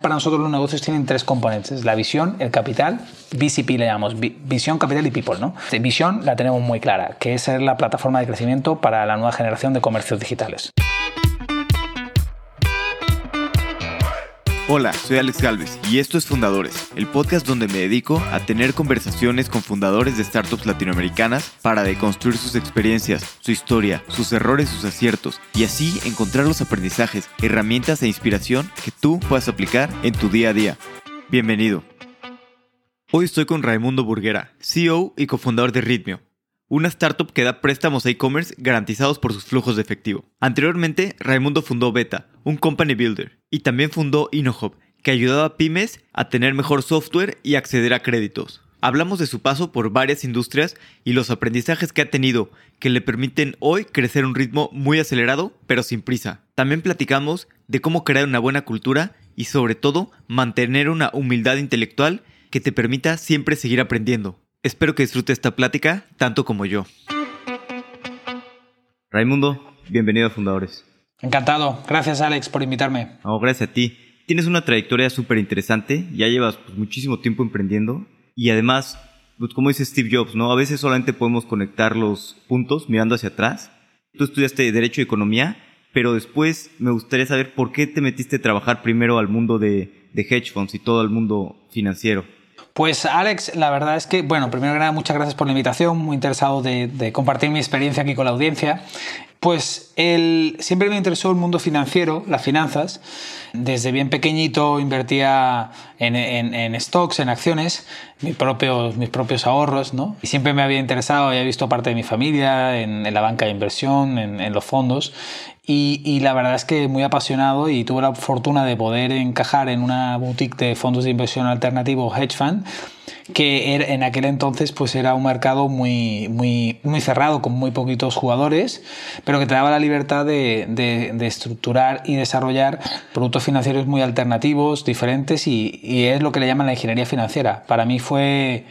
Para nosotros los negocios tienen tres componentes, la visión, el capital, VCP le llamamos, visión, capital y people. ¿no? Visión la tenemos muy clara, que es ser la plataforma de crecimiento para la nueva generación de comercios digitales. Hola, soy Alex Galvez y esto es Fundadores, el podcast donde me dedico a tener conversaciones con fundadores de startups latinoamericanas para deconstruir sus experiencias, su historia, sus errores, sus aciertos y así encontrar los aprendizajes, herramientas e inspiración que tú puedas aplicar en tu día a día. Bienvenido. Hoy estoy con Raimundo Burguera, CEO y cofundador de Ritmio, una startup que da préstamos a e-commerce garantizados por sus flujos de efectivo. Anteriormente, Raimundo fundó Beta, un company builder, y también fundó InnoHub, que ayudaba a pymes a tener mejor software y acceder a créditos. Hablamos de su paso por varias industrias y los aprendizajes que ha tenido, que le permiten hoy crecer a un ritmo muy acelerado, pero sin prisa. También platicamos de cómo crear una buena cultura y sobre todo mantener una humildad intelectual que te permita siempre seguir aprendiendo. Espero que disfrute esta plática tanto como yo. Raimundo, bienvenido a Fundadores. Encantado. Gracias Alex por invitarme. Oh, gracias a ti. Tienes una trayectoria súper interesante, ya llevas pues, muchísimo tiempo emprendiendo y además, pues, como dice Steve Jobs, ¿no? A veces solamente podemos conectar los puntos mirando hacia atrás. Tú estudiaste Derecho y Economía, pero después me gustaría saber por qué te metiste a trabajar primero al mundo de, de hedge funds y todo el mundo financiero. Pues Alex, la verdad es que, bueno, primero que nada, muchas gracias por la invitación, muy interesado de, compartir mi experiencia aquí con la audiencia. Pues el, siempre me interesó el mundo financiero, las finanzas. Desde bien pequeñito invertía en, stocks, en acciones, mis propios, mis propios ahorros, ¿no? Y siempre me había interesado, había visto parte de mi familia en, la banca de inversión, en, los fondos. Y, la verdad es que muy apasionado y tuve la fortuna de poder encajar en una boutique de fondos de inversión alternativo hedge fund que en aquel entonces pues era un mercado muy, muy, muy cerrado, con muy poquitos jugadores, pero que te daba la libertad de, de, estructurar y desarrollar productos financieros muy alternativos, diferentes, y, y es lo que le llaman la ingeniería financiera. Para mí fue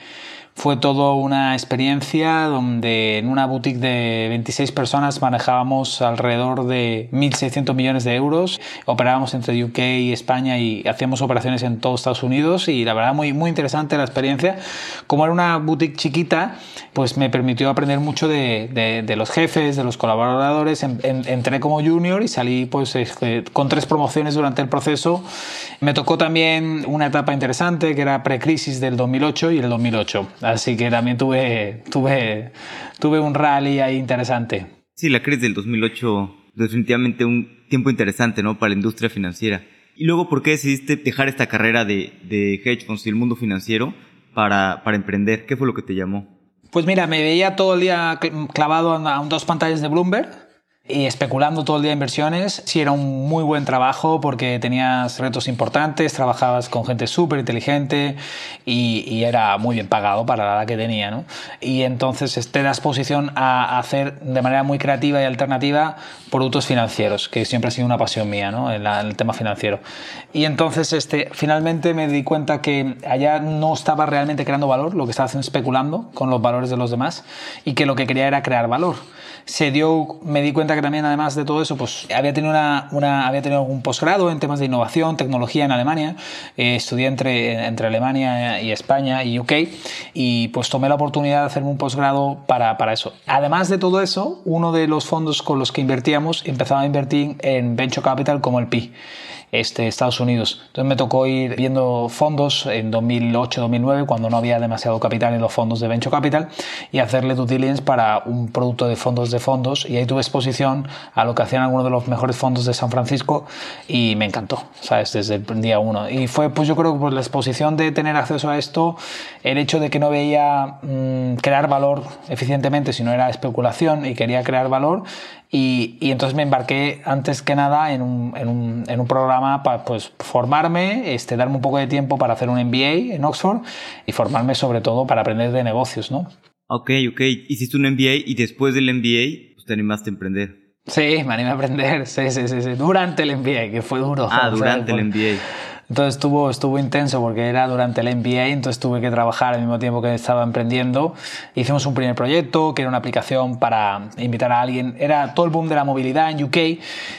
fue todo una experiencia donde en una boutique de 26 personas manejábamos alrededor de 1.600 millones de euros, operábamos entre UK y España y hacíamos operaciones en todos Estados Unidos y la verdad muy, muy interesante la experiencia. Como era una boutique chiquita, pues me permitió aprender mucho de, de, los jefes, de los colaboradores. entré como junior y salí pues este, con tres promociones durante el proceso. Me tocó también una etapa interesante que era precrisis del 2008 y el 2008 Así que también tuve, tuve, tuve un rally ahí interesante. Sí, la crisis del 2008, definitivamente un tiempo interesante, ¿no? Para la industria financiera. Y luego, ¿por qué decidiste dejar esta carrera de, de hedge funds y el mundo financiero para, para emprender? ¿Qué fue lo que te llamó? Pues mira, me veía todo el día clavado a dos pantallas de Bloomberg y especulando todo el día inversiones. Sí, era un muy buen trabajo porque tenías retos importantes, trabajabas con gente súper inteligente y, era muy bien pagado para la edad que tenía. ¿no? Y entonces te das posición a hacer de manera muy creativa y alternativa productos financieros, que siempre ha sido una pasión mía, ¿no? en, el tema financiero. Y entonces este, finalmente me di cuenta que allá no estaba realmente creando valor, lo que estaba haciendo especulando con los valores de los demás y que lo que quería era crear valor se dio, me di cuenta que también además de todo eso, pues había tenido, una, una había tenido un posgrado en temas de innovación, tecnología en Alemania, eh, estudié entre, entre Alemania y España y UK y pues tomé la oportunidad de hacerme un posgrado para, para eso. Además de todo eso, uno de los fondos con los que invertíamos empezaba a invertir en Venture Capital como el PI este, Estados Unidos. Entonces me tocó ir viendo fondos en 2008-2009, cuando no había demasiado capital en los fondos de Venture Capital, y hacerle due diligence para un producto de fondos de fondos. Y ahí tuve exposición a lo que hacían algunos de los mejores fondos de San Francisco y me encantó, ¿sabes? Desde el día uno. Y fue, pues yo creo que por la exposición de tener acceso a esto, el hecho de que no veía mm, crear valor eficientemente, sino era especulación y quería crear valor, y, y, entonces me embarqué antes que nada en un, en un, en un programa para pues, formarme, este, darme un poco de tiempo para hacer un MBA en Oxford y formarme sobre todo para aprender de negocios, ¿no? Ok, ok. Hiciste un MBA y después del MBA pues, te animaste a emprender. Sí, me animé a aprender, sí, sí, sí, sí. Durante el MBA, que fue duro. Ah, durante el MBA. Entonces estuvo, estuvo intenso porque era durante el MBA, entonces tuve que trabajar al mismo tiempo que estaba emprendiendo. Hicimos un primer proyecto que era una aplicación para invitar a alguien. Era todo el boom de la movilidad en UK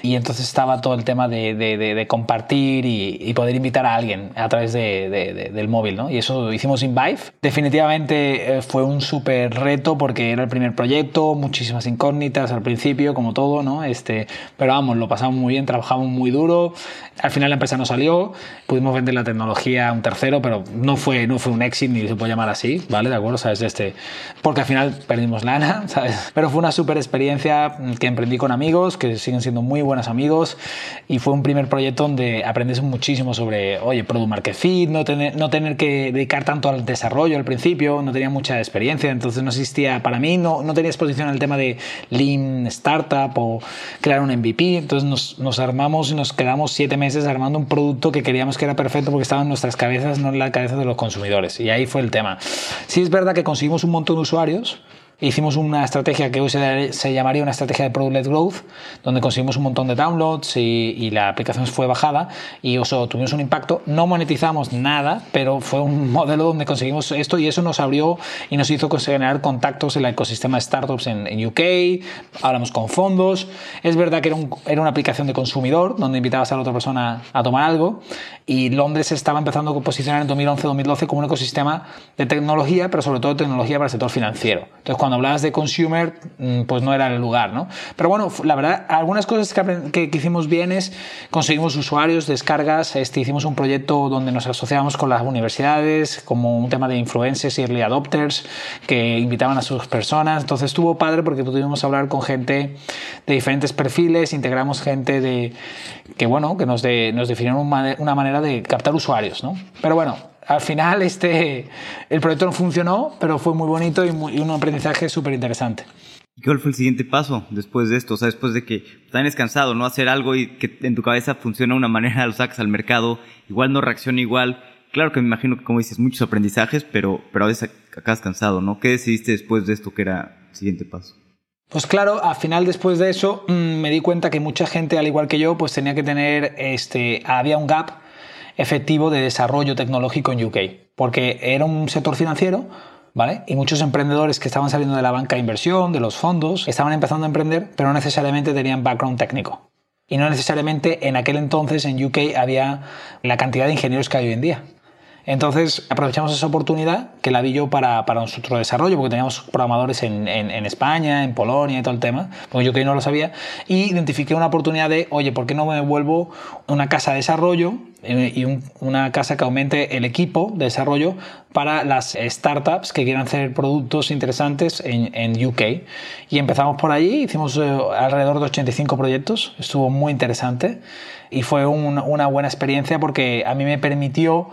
y entonces estaba todo el tema de, de, de, compartir y, y, poder invitar a alguien a través del móvil. ¿no? Y eso hicimos en Vive. Definitivamente eh, fue un súper reto porque era el primer proyecto, muchísimas incógnitas al principio, como todo, ¿no? Este, pero vamos, lo pasamos muy bien, trabajamos muy duro. Al final la empresa no salió, pudimos vender la tecnología a un tercero, pero no fue, no fue un exit ni se puede llamar así, ¿vale? ¿De acuerdo? ¿Sabes? Este, porque al final perdimos lana, ¿sabes? Pero fue una súper experiencia que emprendí con amigos, que siguen siendo muy buenos amigos, y fue un primer proyecto donde aprendes muchísimo sobre, oye, Product Market Fit, no tener, no tener que dedicar tanto al desarrollo al principio, no tenía mucha experiencia, entonces no existía, para mí no, no tenía exposición al tema de Lean Startup o crear un MVP, entonces nos, nos armamos y nos quedamos siete meses armando un producto que queríamos que era perfecto porque estaba en nuestras cabezas, no en la cabeza de los consumidores, y ahí fue el tema. Sí es verdad que conseguimos un montón de usuarios, hicimos una estrategia que hoy se, llamaría una estrategia de Product-led Growth, donde conseguimos un montón de downloads y, la aplicación fue bajada y tuvimos un impacto. No monetizamos nada, pero fue un modelo donde conseguimos esto y eso nos abrió y nos hizo generar contactos en el ecosistema de startups en, UK, hablamos con fondos. Es verdad que era, era una aplicación de consumidor, donde invitabas a la otra persona a tomar algo y Londres estaba empezando a posicionar en 2011-2012 como un ecosistema de tecnología, pero sobre todo tecnología para el sector financiero. Entonces, cuando hablabas de consumer, mm, pues no era el lugar, ¿no? Pero bueno, la verdad, algunas cosas que, que, hicimos bien es conseguimos usuarios, descargas, este, hicimos un proyecto donde nos asociábamos con las universidades, como un tema de influencers y early adopters, que invitaban a sus personas. Entonces estuvo padre porque pudimos hablar con gente de diferentes perfiles, integramos gente de, que, bueno, que nos, de, nos definieron una manera de captar usuarios, ¿no? Pero bueno, al final este, el proyecto no funcionó, pero fue muy bonito y, un aprendizaje súper interesante. ¿Cuál fue el siguiente paso después de esto? O sea, después de que también es cansado, ¿no? Hacer algo y que en tu cabeza funciona de una manera, lo sacas al mercado, igual no reacciona igual. Claro que me imagino que, como dices, muchos aprendizajes, pero, pero a veces acabas cansado, ¿no? ¿Qué decidiste después de esto que era el siguiente paso? Pues claro, al final después de eso mm, me di cuenta que mucha gente, al igual que yo, pues tenía que tener, este, había un gap efectivo de desarrollo tecnológico en UK, porque era un sector financiero, ¿vale? Y muchos emprendedores que estaban saliendo de la banca de inversión, de los fondos, estaban empezando a emprender, pero no necesariamente tenían background técnico. Y no necesariamente en aquel entonces en UK había la cantidad de ingenieros que hay hoy en día. Entonces aprovechamos esa oportunidad que la vi yo para, para nuestro desarrollo, porque teníamos programadores en, en, España, en Polonia y todo el tema, porque yo que no lo sabía, y identifiqué una oportunidad de, oye, ¿por qué no me vuelvo una casa de desarrollo eh, y una casa que aumente el equipo de desarrollo para las startups que quieran hacer productos interesantes en, en UK? Y empezamos por allí, hicimos eh, alrededor de 85 proyectos, estuvo muy interesante y fue una buena experiencia porque a mí me permitió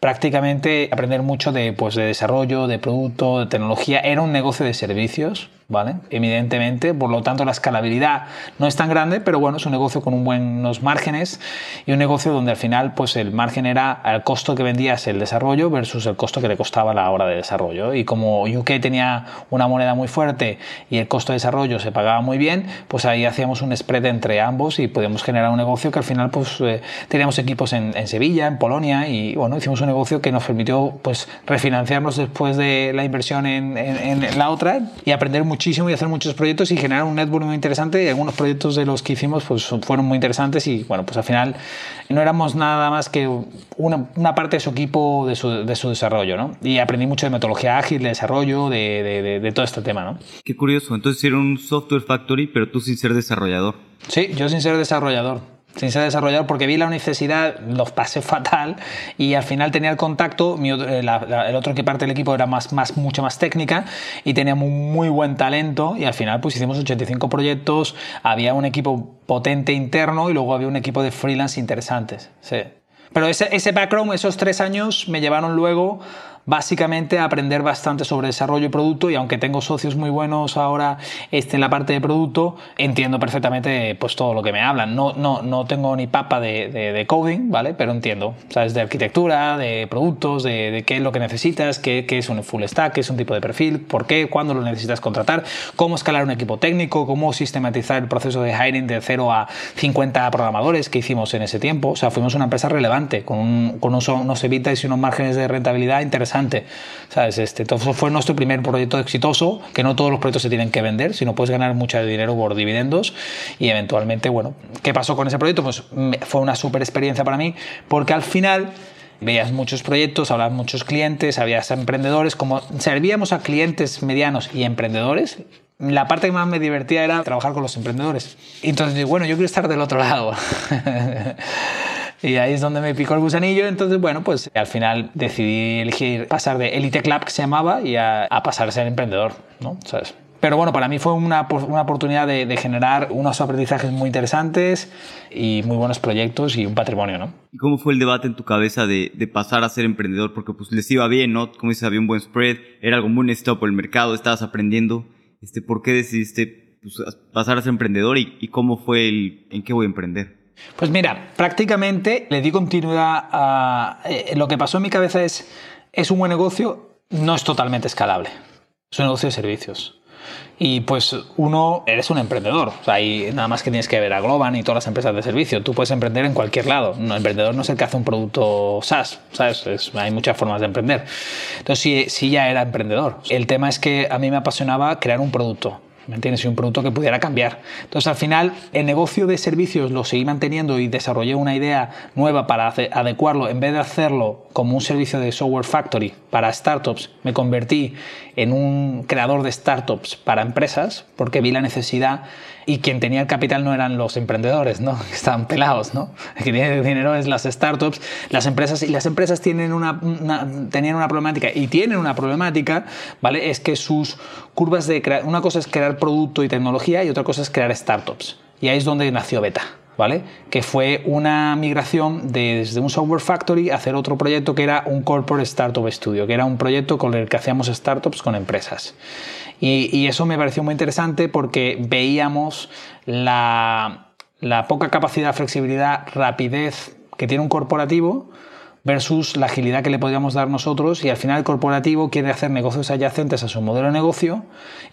prácticamente aprender mucho de, pues, de desarrollo, de producto, de tecnología. Era un negocio de servicios, ¿vale? Evidentemente, por lo tanto la escalabilidad no es tan grande, pero bueno, es un negocio con un buenos márgenes y un negocio donde al final pues el margen era el costo que vendías el desarrollo versus el costo que le costaba la hora de desarrollo. Y como UK tenía una moneda muy fuerte y el costo de desarrollo se pagaba muy bien, pues ahí hacíamos un spread entre ambos y podíamos generar un negocio que al final pues eh, teníamos equipos en, en, Sevilla, en Polonia y bueno, hicimos un negocio que nos permitió pues refinanciarnos después de la inversión en, en, en la otra y aprender muchísimo y hacer muchos proyectos y generar un network muy interesante y algunos proyectos de los que hicimos pues fueron muy interesantes y bueno, pues al final no éramos nada más que una, una parte de su equipo, de su, de su, desarrollo, ¿no? Y aprendí mucho de metodología ágil, de desarrollo, de, de, de todo este tema, ¿no? Qué curioso, entonces era un software factory, pero tú sin ser desarrollador. Sí, yo sin ser desarrollador sin ser desarrollador porque vi la necesidad, los pasé fatal y al final tenía el contacto, eh, el otro que parte del equipo era más, más, mucho más técnica y teníamos muy buen talento y al final pues hicimos 85 proyectos, había un equipo potente interno y luego había un equipo de freelance interesantes. Sí. Pero ese, ese background, esos tres años me llevaron luego básicamente aprender bastante sobre desarrollo y producto y aunque tengo socios muy buenos ahora este, en la parte de producto, entiendo perfectamente pues todo lo que me hablan. No, no, no tengo ni papa de, coding, ¿vale? Pero entiendo, ¿sabes? De arquitectura, de productos, de, qué es lo que necesitas, qué, qué, es un full stack, qué es un tipo de perfil, por qué, cuándo lo necesitas contratar, cómo escalar un equipo técnico, cómo sistematizar el proceso de hiring de 0 a 50 programadores que hicimos en ese tiempo. O sea, fuimos una empresa relevante, con, con unos, unos evitas y unos márgenes de rentabilidad interesante. ¿Sabes? Este, entonces fue nuestro primer proyecto exitoso, que no todos los proyectos se tienen que vender, sino puedes ganar mucho dinero por dividendos y eventualmente, bueno, ¿qué pasó con ese proyecto? Pues fue una súper experiencia para mí, porque al final veías muchos proyectos, hablabas muchos clientes, habías emprendedores, como servíamos a clientes medianos y emprendedores, la parte que más me divertía era trabajar con los emprendedores. Entonces, bueno, yo quiero estar del otro lado. y ahí es donde me picó el gusanillo. Entonces, bueno, pues al final decidí elegir pasar de Elite Club, que se llamaba, y a, pasar a ser emprendedor, ¿no? ¿Sabes? Pero bueno, para mí fue una, una oportunidad de, de, generar unos aprendizajes muy interesantes y muy buenos proyectos y un patrimonio, ¿no? ¿Y cómo fue el debate en tu cabeza de, de pasar a ser emprendedor? Porque pues les iba bien, ¿no? Como dices, había un buen spread, era algo muy necesitado por el mercado, estabas aprendiendo. Este, ¿Por qué decidiste pues, pasar a ser emprendedor y, y cómo fue el en qué voy a emprender? Pues mira, prácticamente le di continuidad a... Eh, lo que pasó en mi cabeza es, es un buen negocio, no es totalmente escalable. Es un negocio de servicios. Y pues uno, eres un emprendedor. O sea, y nada más que tienes que ver a Globan y todas las empresas de servicio. Tú puedes emprender en cualquier lado. El emprendedor no es el que hace un producto SaaS. ¿sabes? hay muchas formas de emprender. Entonces sí, sí ya era emprendedor. El tema es que a mí me apasionaba crear un producto. ¿Me entiendes? Un producto que pudiera cambiar. Entonces, al final, el negocio de servicios lo seguí manteniendo y desarrollé una idea nueva para adecuarlo. En vez de hacerlo como un servicio de software factory para startups, me convertí en un creador de startups para empresas porque vi la necesidad y quien tenía el capital no eran los emprendedores, ¿no? Estaban pelados, ¿no? El que tiene dinero es las startups, las empresas, y las empresas tienen una, tenían una problemática y tienen una problemática, ¿vale? Es que sus curvas de crear, una cosa es crear producto y tecnología y otra cosa es crear startups. Y ahí es donde nació Beta. ¿Vale? Que fue una migración desde un software factory a hacer otro proyecto que era un corporate startup studio, que era un proyecto con el que hacíamos startups con empresas. Y, eso me pareció muy interesante porque veíamos la, poca capacidad, flexibilidad, rapidez que tiene un corporativo versus la agilidad que le podríamos dar nosotros y al final el corporativo quiere hacer negocios adyacentes a su modelo de negocio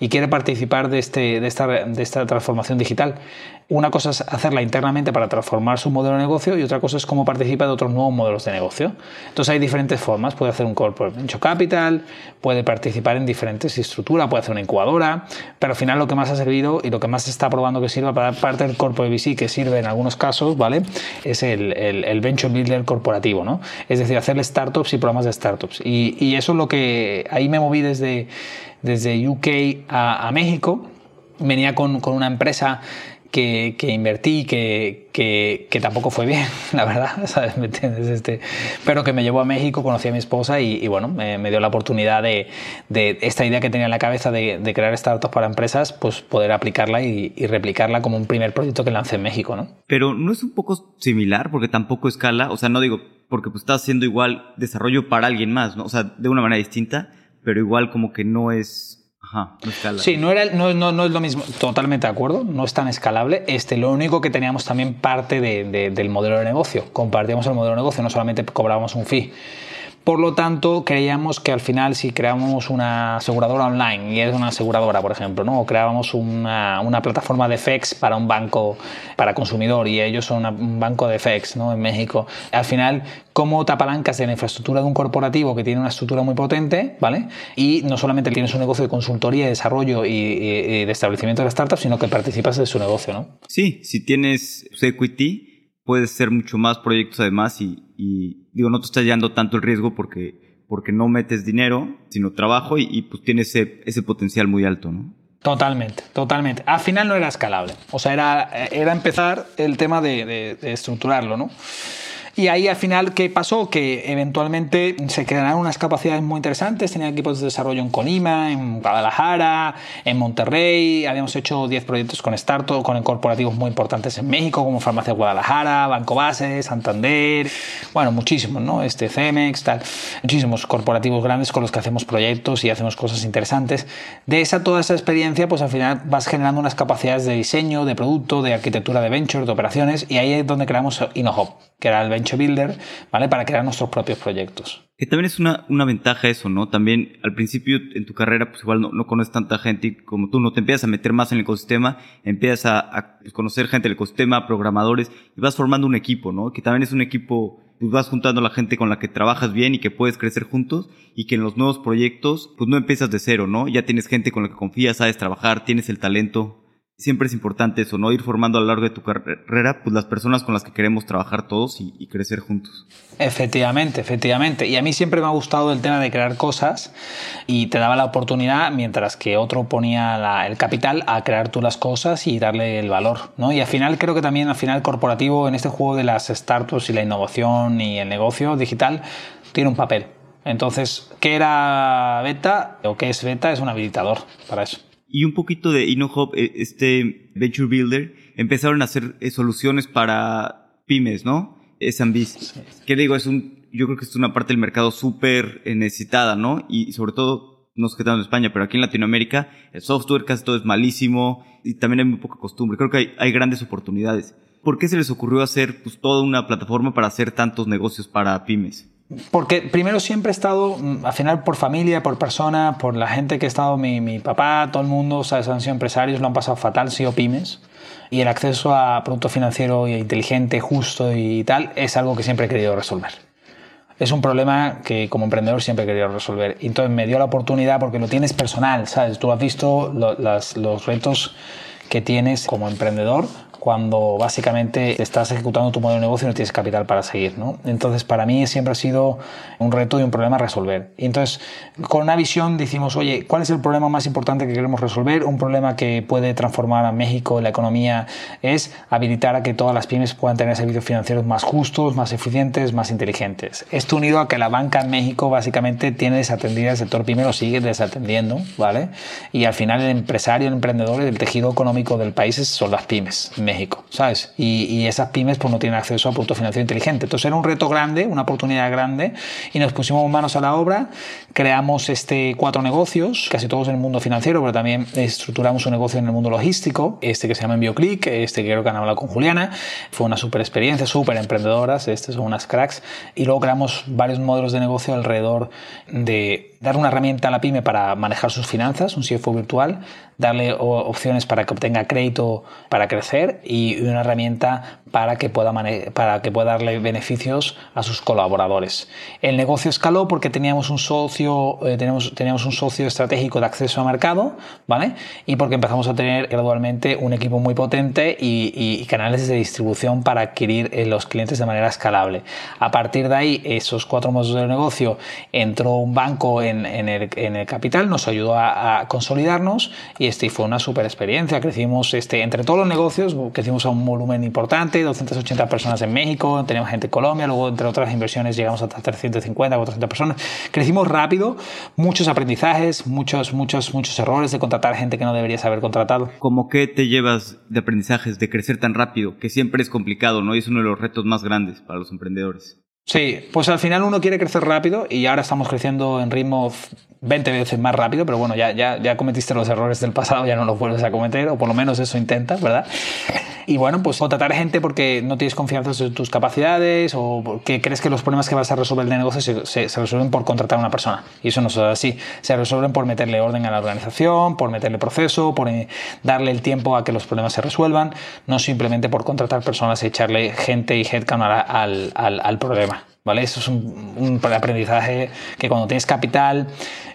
y quiere participar de, este, de, esta, de esta transformación digital. Una cosa es hacerla internamente para transformar su modelo de negocio y otra cosa es cómo participa de otros nuevos modelos de negocio. Entonces hay diferentes formas. Puede hacer un corporate venture capital, puede participar en diferentes estructuras, puede hacer una incubadora, pero al final lo que más ha servido y lo que más se está probando que sirva para parte del corporate VC, que sirve en algunos casos, ¿vale? Es el, el, venture builder corporativo, ¿no? Es decir, hacerle startups y programas de startups. Y, y eso es lo que ahí me moví desde, desde UK a, a México. Venía con, con una empresa que, invertí, que, que, tampoco fue bien, la verdad, ¿sabes? ¿Me entiendes? Este, pero que me llevó a México, conocí a mi esposa y, bueno, me, dio la oportunidad de, de, esta idea que tenía en la cabeza de, de, crear startups para empresas, pues poder aplicarla y, replicarla como un primer proyecto que lancé en México, ¿no? Pero no es un poco similar porque tampoco escala, o sea, no digo porque pues estás haciendo igual desarrollo para alguien más, ¿no? O sea, de una manera distinta, pero igual como que no es Ajá, Sí, no, era, no, no, es lo mismo, totalmente de acuerdo, no es tan escalable. Este, lo único que teníamos también parte de, del modelo de negocio, compartíamos el modelo de negocio, no solamente cobrábamos un fee. Por lo tanto, creíamos que al final si creábamos una aseguradora online, y es una aseguradora, por ejemplo, ¿no? o creábamos una, una plataforma de FX para un banco, para consumidor, y ellos son un banco de FX ¿no? en México, al final, ¿cómo te apalancas en la infraestructura de un corporativo que tiene una estructura muy potente, ¿vale? Y no solamente tienes un negocio de consultoría, desarrollo y, de establecimiento de startups, sino que participas de su negocio, ¿no? Sí, si tienes equity, puedes ser mucho más proyectos además y, y digo, no te estás llevando tanto el riesgo porque, porque no metes dinero, sino trabajo y, pues tienes ese, ese potencial muy alto, ¿no? Totalmente, totalmente. Al final no era escalable. O sea, era, era empezar el tema de, de, estructurarlo, ¿no? Y ahí al final, ¿qué pasó? Que eventualmente se crearon unas capacidades muy interesantes. Tenía equipos de desarrollo en Colima, en Guadalajara, en Monterrey. Habíamos hecho 10 proyectos con Startup, con corporativos muy importantes en México, como Farmacia Guadalajara, Banco Base, Santander. Bueno, muchísimos, ¿no? Este Cemex, tal. Muchísimos corporativos grandes con los que hacemos proyectos y hacemos cosas interesantes. De esa, toda esa experiencia, pues al final vas generando unas capacidades de diseño, de producto, de arquitectura de venture, de operaciones. Y ahí es donde creamos InnoHop, que era el venture builder, ¿vale? Para crear nuestros propios proyectos. Que también es una, una ventaja eso, ¿no? También al principio en tu carrera, pues igual no, no conoces tanta gente como tú, no te empiezas a meter más en el ecosistema, empiezas a, pues, conocer gente del ecosistema, programadores, y vas formando un equipo, ¿no? Que también es un equipo, pues vas juntando a la gente con la que trabajas bien y que puedes crecer juntos, y que en los nuevos proyectos, pues no empiezas de cero, ¿no? Ya tienes gente con la que confías, sabes trabajar, tienes el talento siempre es importante eso, ¿no? Ir formando a lo largo de tu carrera, pues las personas con las que queremos trabajar todos y, crecer juntos. Efectivamente, efectivamente. Y a mí siempre me ha gustado el tema de crear cosas y te daba la oportunidad, mientras que otro ponía el capital, a crear tú las cosas y darle el valor, ¿no? Y al final creo que también al final corporativo en este juego de las startups y la innovación y el negocio digital tiene un papel. Entonces, ¿qué era Beta o qué es Beta? Es un habilitador para eso y un poquito de InnoHop, eh, este Venture Builder, empezaron a hacer eh, soluciones para pymes, ¿no? SMBs. ¿Qué digo? Es un, yo creo que es una parte del mercado súper eh, necesitada, ¿no? Y sobre todo, no sé qué en España, pero aquí en Latinoamérica, el software casi todo es malísimo y también hay muy poca costumbre. Creo que hay, hay grandes oportunidades. ¿Por qué se les ocurrió hacer pues, toda una plataforma para hacer tantos negocios para pymes? Porque primero siempre he estado, mm, al final por familia, por persona, por la gente que ha estado, mi, mi papá, todo el mundo, ¿sabes? han sido empresarios, lo han pasado fatal, sido pymes. Y el acceso a producto financiero inteligente, justo y tal, es algo que siempre he querido resolver. Es un problema que como emprendedor siempre he querido resolver. Y entonces me dio la oportunidad porque lo tienes personal, ¿sabes? Tú has visto los retos que tienes como emprendedor cuando básicamente estás ejecutando tu modelo de negocio y no tienes capital para seguir. ¿no? Entonces, para mí siempre ha sido un reto y un problema a resolver. Y entonces, con una visión decimos, oye, ¿cuál es el problema más importante que queremos resolver? Un problema que puede transformar a México, la economía, es habilitar a que todas las pymes puedan tener servicios financieros más justos, más eficientes, más inteligentes. Esto unido a que la banca en México básicamente tiene desatendida el sector pyme, lo sigue desatendiendo, ¿vale? Y al final el empresario, el emprendedor, el tejido económico del país son las pymes. México, ¿sabes? Y, esas pymes pues no tienen acceso a producto financiero inteligente. Entonces era un reto grande, una oportunidad grande y nos pusimos manos a la obra, creamos este cuatro negocios, casi todos en el mundo financiero, pero también estructuramos un negocio en el mundo logístico, este que se llama EnvioClick, este que creo que han hablado con Juliana, fue una super experiencia, súper emprendedoras, estas son unas cracks, y luego creamos varios modelos de negocio alrededor de dar una herramienta a la pyme para manejar sus finanzas, un CFO virtual, darle opciones para que obtenga crédito para crecer y una herramienta para que pueda, para que pueda darle beneficios a sus colaboradores. El negocio escaló porque teníamos un socio, eh, teníamos, teníamos un socio estratégico de acceso a mercado, ¿vale? Y porque empezamos a tener gradualmente un equipo muy potente y, canales de distribución para adquirir eh, los clientes de manera escalable. A partir de ahí, esos cuatro modos de negocio, entró un banco en, el, capital, nos ayudó a, consolidarnos y este fue una super experiencia. Crecimos este, entre todos los negocios, crecimos a un volumen importante 280 personas en México, teníamos gente en Colombia, luego entre otras inversiones llegamos hasta 350, 400 personas. Crecimos rápido, muchos aprendizajes, muchos, muchos, muchos errores de contratar gente que no deberías haber contratado. ¿Cómo qué te llevas de aprendizajes de crecer tan rápido? Que siempre es complicado, ¿no? Y es uno de los retos más grandes para los emprendedores. Sí, pues al final uno quiere crecer rápido y ahora estamos creciendo en ritmo 20 veces más rápido, pero bueno, ya, ya, ya cometiste los errores del pasado, ya no los vuelves a cometer, o por lo menos eso intentas, ¿verdad? Y bueno, pues contratar gente porque no tienes confianza en tus capacidades o porque crees que los problemas que vas a resolver de negocio se, se, resuelven por contratar a una persona. Y eso no es así. Se resuelven por meterle orden a la organización, por meterle proceso, por eh, darle el tiempo a que los problemas se resuelvan, no simplemente por contratar personas y echarle gente y headcount al, al, al problema. ¿Vale? Eso es un, aprendizaje que cuando tienes capital,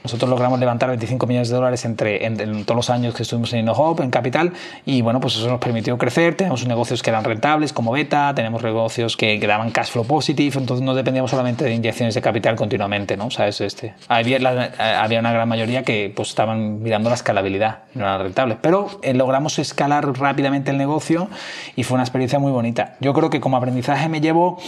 nosotros logramos levantar 25 millones de dólares entre, en, todos los años que estuvimos en InnoHop, en capital, y bueno, pues eso nos permitió crecer. Tenemos negocios que eran rentables como Beta, tenemos negocios que, que daban cash flow positive, entonces no dependíamos solamente de inyecciones de capital continuamente, ¿no? ¿Sabes? Este, había, había una gran mayoría que pues estaban mirando la escalabilidad, no eran rentables, pero eh, logramos escalar rápidamente el negocio y fue una experiencia muy bonita. Yo creo que como aprendizaje me llevo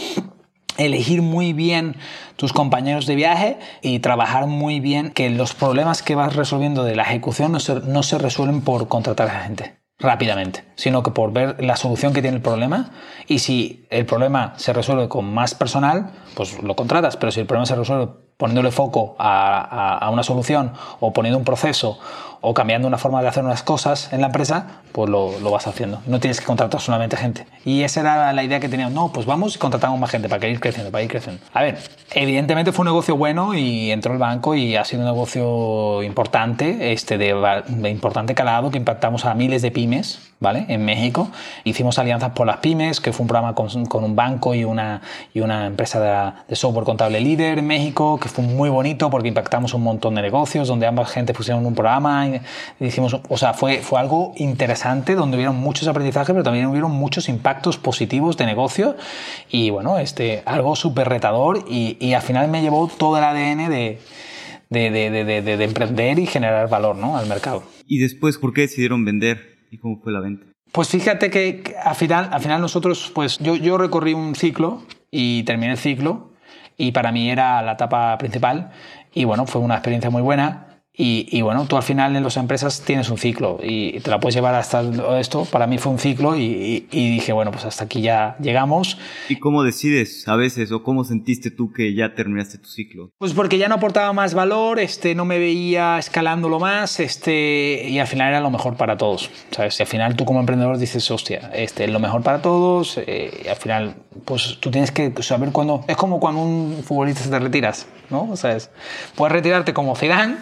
elegir muy bien tus compañeros de viaje y trabajar muy bien que los problemas que vas resolviendo de la ejecución no se, no se resuelven por contratar a gente rápidamente, sino que por ver la solución que tiene el problema. Y si el problema se resuelve con más personal, pues lo contratas, pero si el problema se resuelve poniéndole foco a, a, una solución o poniendo un proceso o cambiando una forma de hacer unas cosas en la empresa, pues lo, lo, vas haciendo. No tienes que contratar solamente gente. Y esa era la idea que teníamos. No, pues vamos y contratamos más gente para ir creciendo, para ir creciendo. A ver, evidentemente fue un negocio bueno y entró el banco y ha sido un negocio importante, este de, de importante calado, que impactamos a miles de pymes, ¿vale? En México. Hicimos alianzas por las pymes, que fue un programa con, con un banco y una, y una empresa de, de software contable líder en México, que fue muy bonito porque impactamos un montón de negocios, donde ambas gente pusieron un programa y hicimos, o sea, fue, fue algo interesante donde hubieron muchos aprendizajes, pero también hubieron muchos impactos positivos de negocio y bueno, este, algo súper retador y, y, al final me llevó todo el ADN de, de, de, de, emprender y generar valor ¿no? al mercado. ¿Y después por qué decidieron vender y cómo fue la venta? Pues fíjate que al final, al final nosotros, pues yo, yo recorrí un ciclo y terminé el ciclo y para mí era la etapa principal. Y bueno, fue una experiencia muy buena y, y, bueno, tú al final en las empresas tienes un ciclo y te la puedes llevar hasta esto. Para mí fue un ciclo y, y, dije, bueno, pues hasta aquí ya llegamos. ¿Y cómo decides a veces o cómo sentiste tú que ya terminaste tu ciclo? Pues porque ya no aportaba más valor, este, no me veía escalándolo más este, y al final era lo mejor para todos. ¿sabes? Y al final tú como emprendedor dices, hostia, este, lo mejor para todos eh, y al final pues tú tienes que saber cuándo... Es como cuando un futbolista te retiras, ¿no? O sea, puedes retirarte como Zidane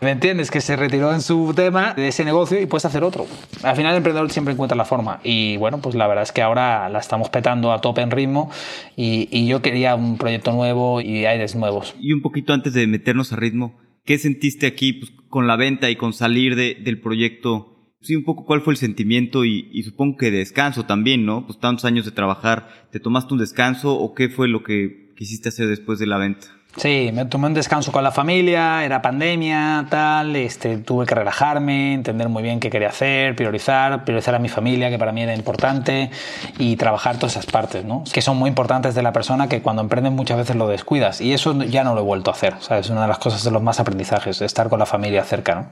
¿Me entiendes? Que se retiró en su tema de ese negocio y puedes hacer otro. Al final el emprendedor siempre encuentra la forma. Y bueno, pues la verdad es que ahora la estamos petando a tope en ritmo y, y yo quería un proyecto nuevo y aires nuevos. Y un poquito antes de meternos a ritmo, ¿qué sentiste aquí pues, con la venta y con salir de, del proyecto? Sí, un poco cuál fue el sentimiento y, y, supongo que descanso también, ¿no? Pues tantos años de trabajar, ¿te tomaste un descanso o qué fue lo que quisiste hacer después de la venta? Sí, me tomé un descanso con la familia, era pandemia, tal, este, tuve que relajarme, entender muy bien qué quería hacer, priorizar, priorizar a mi familia, que para mí era importante, y trabajar todas esas partes, ¿no? Que son muy importantes de la persona que cuando emprendes muchas veces lo descuidas, y eso ya no lo he vuelto a hacer, ¿sabes? Es una de las cosas de los más aprendizajes, estar con la familia cerca, ¿no?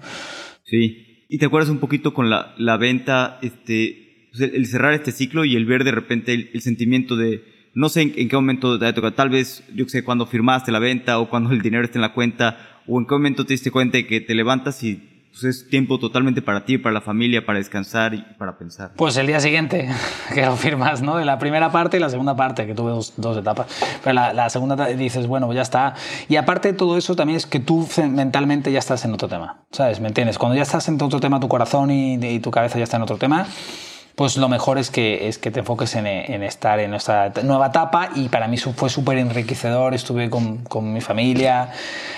Sí, y te acuerdas un poquito con la, la venta, este, pues el, el, cerrar este ciclo y el ver de repente el, el sentimiento de no sé en, qué momento te toca, tal vez, yo sé, cuando firmaste la venta o cuando el dinero está en la cuenta, o en qué momento te diste cuenta de que te levantas y pues, es tiempo totalmente para ti, para la familia, para descansar y para pensar. Pues el día siguiente que lo firmas, ¿no? De la primera parte y la segunda parte, que tuve dos, dos etapas. Pero la, la, segunda dices, bueno, ya está. Y aparte de todo eso también es que tú mentalmente ya estás en otro tema, ¿sabes? ¿Me entiendes? Cuando ya estás en otro tema, tu corazón y, y tu cabeza ya está en otro tema, pues lo mejor es que, es que te enfoques en, estar en esta nueva etapa. Y para mí fue súper enriquecedor, estuve con, con, mi familia,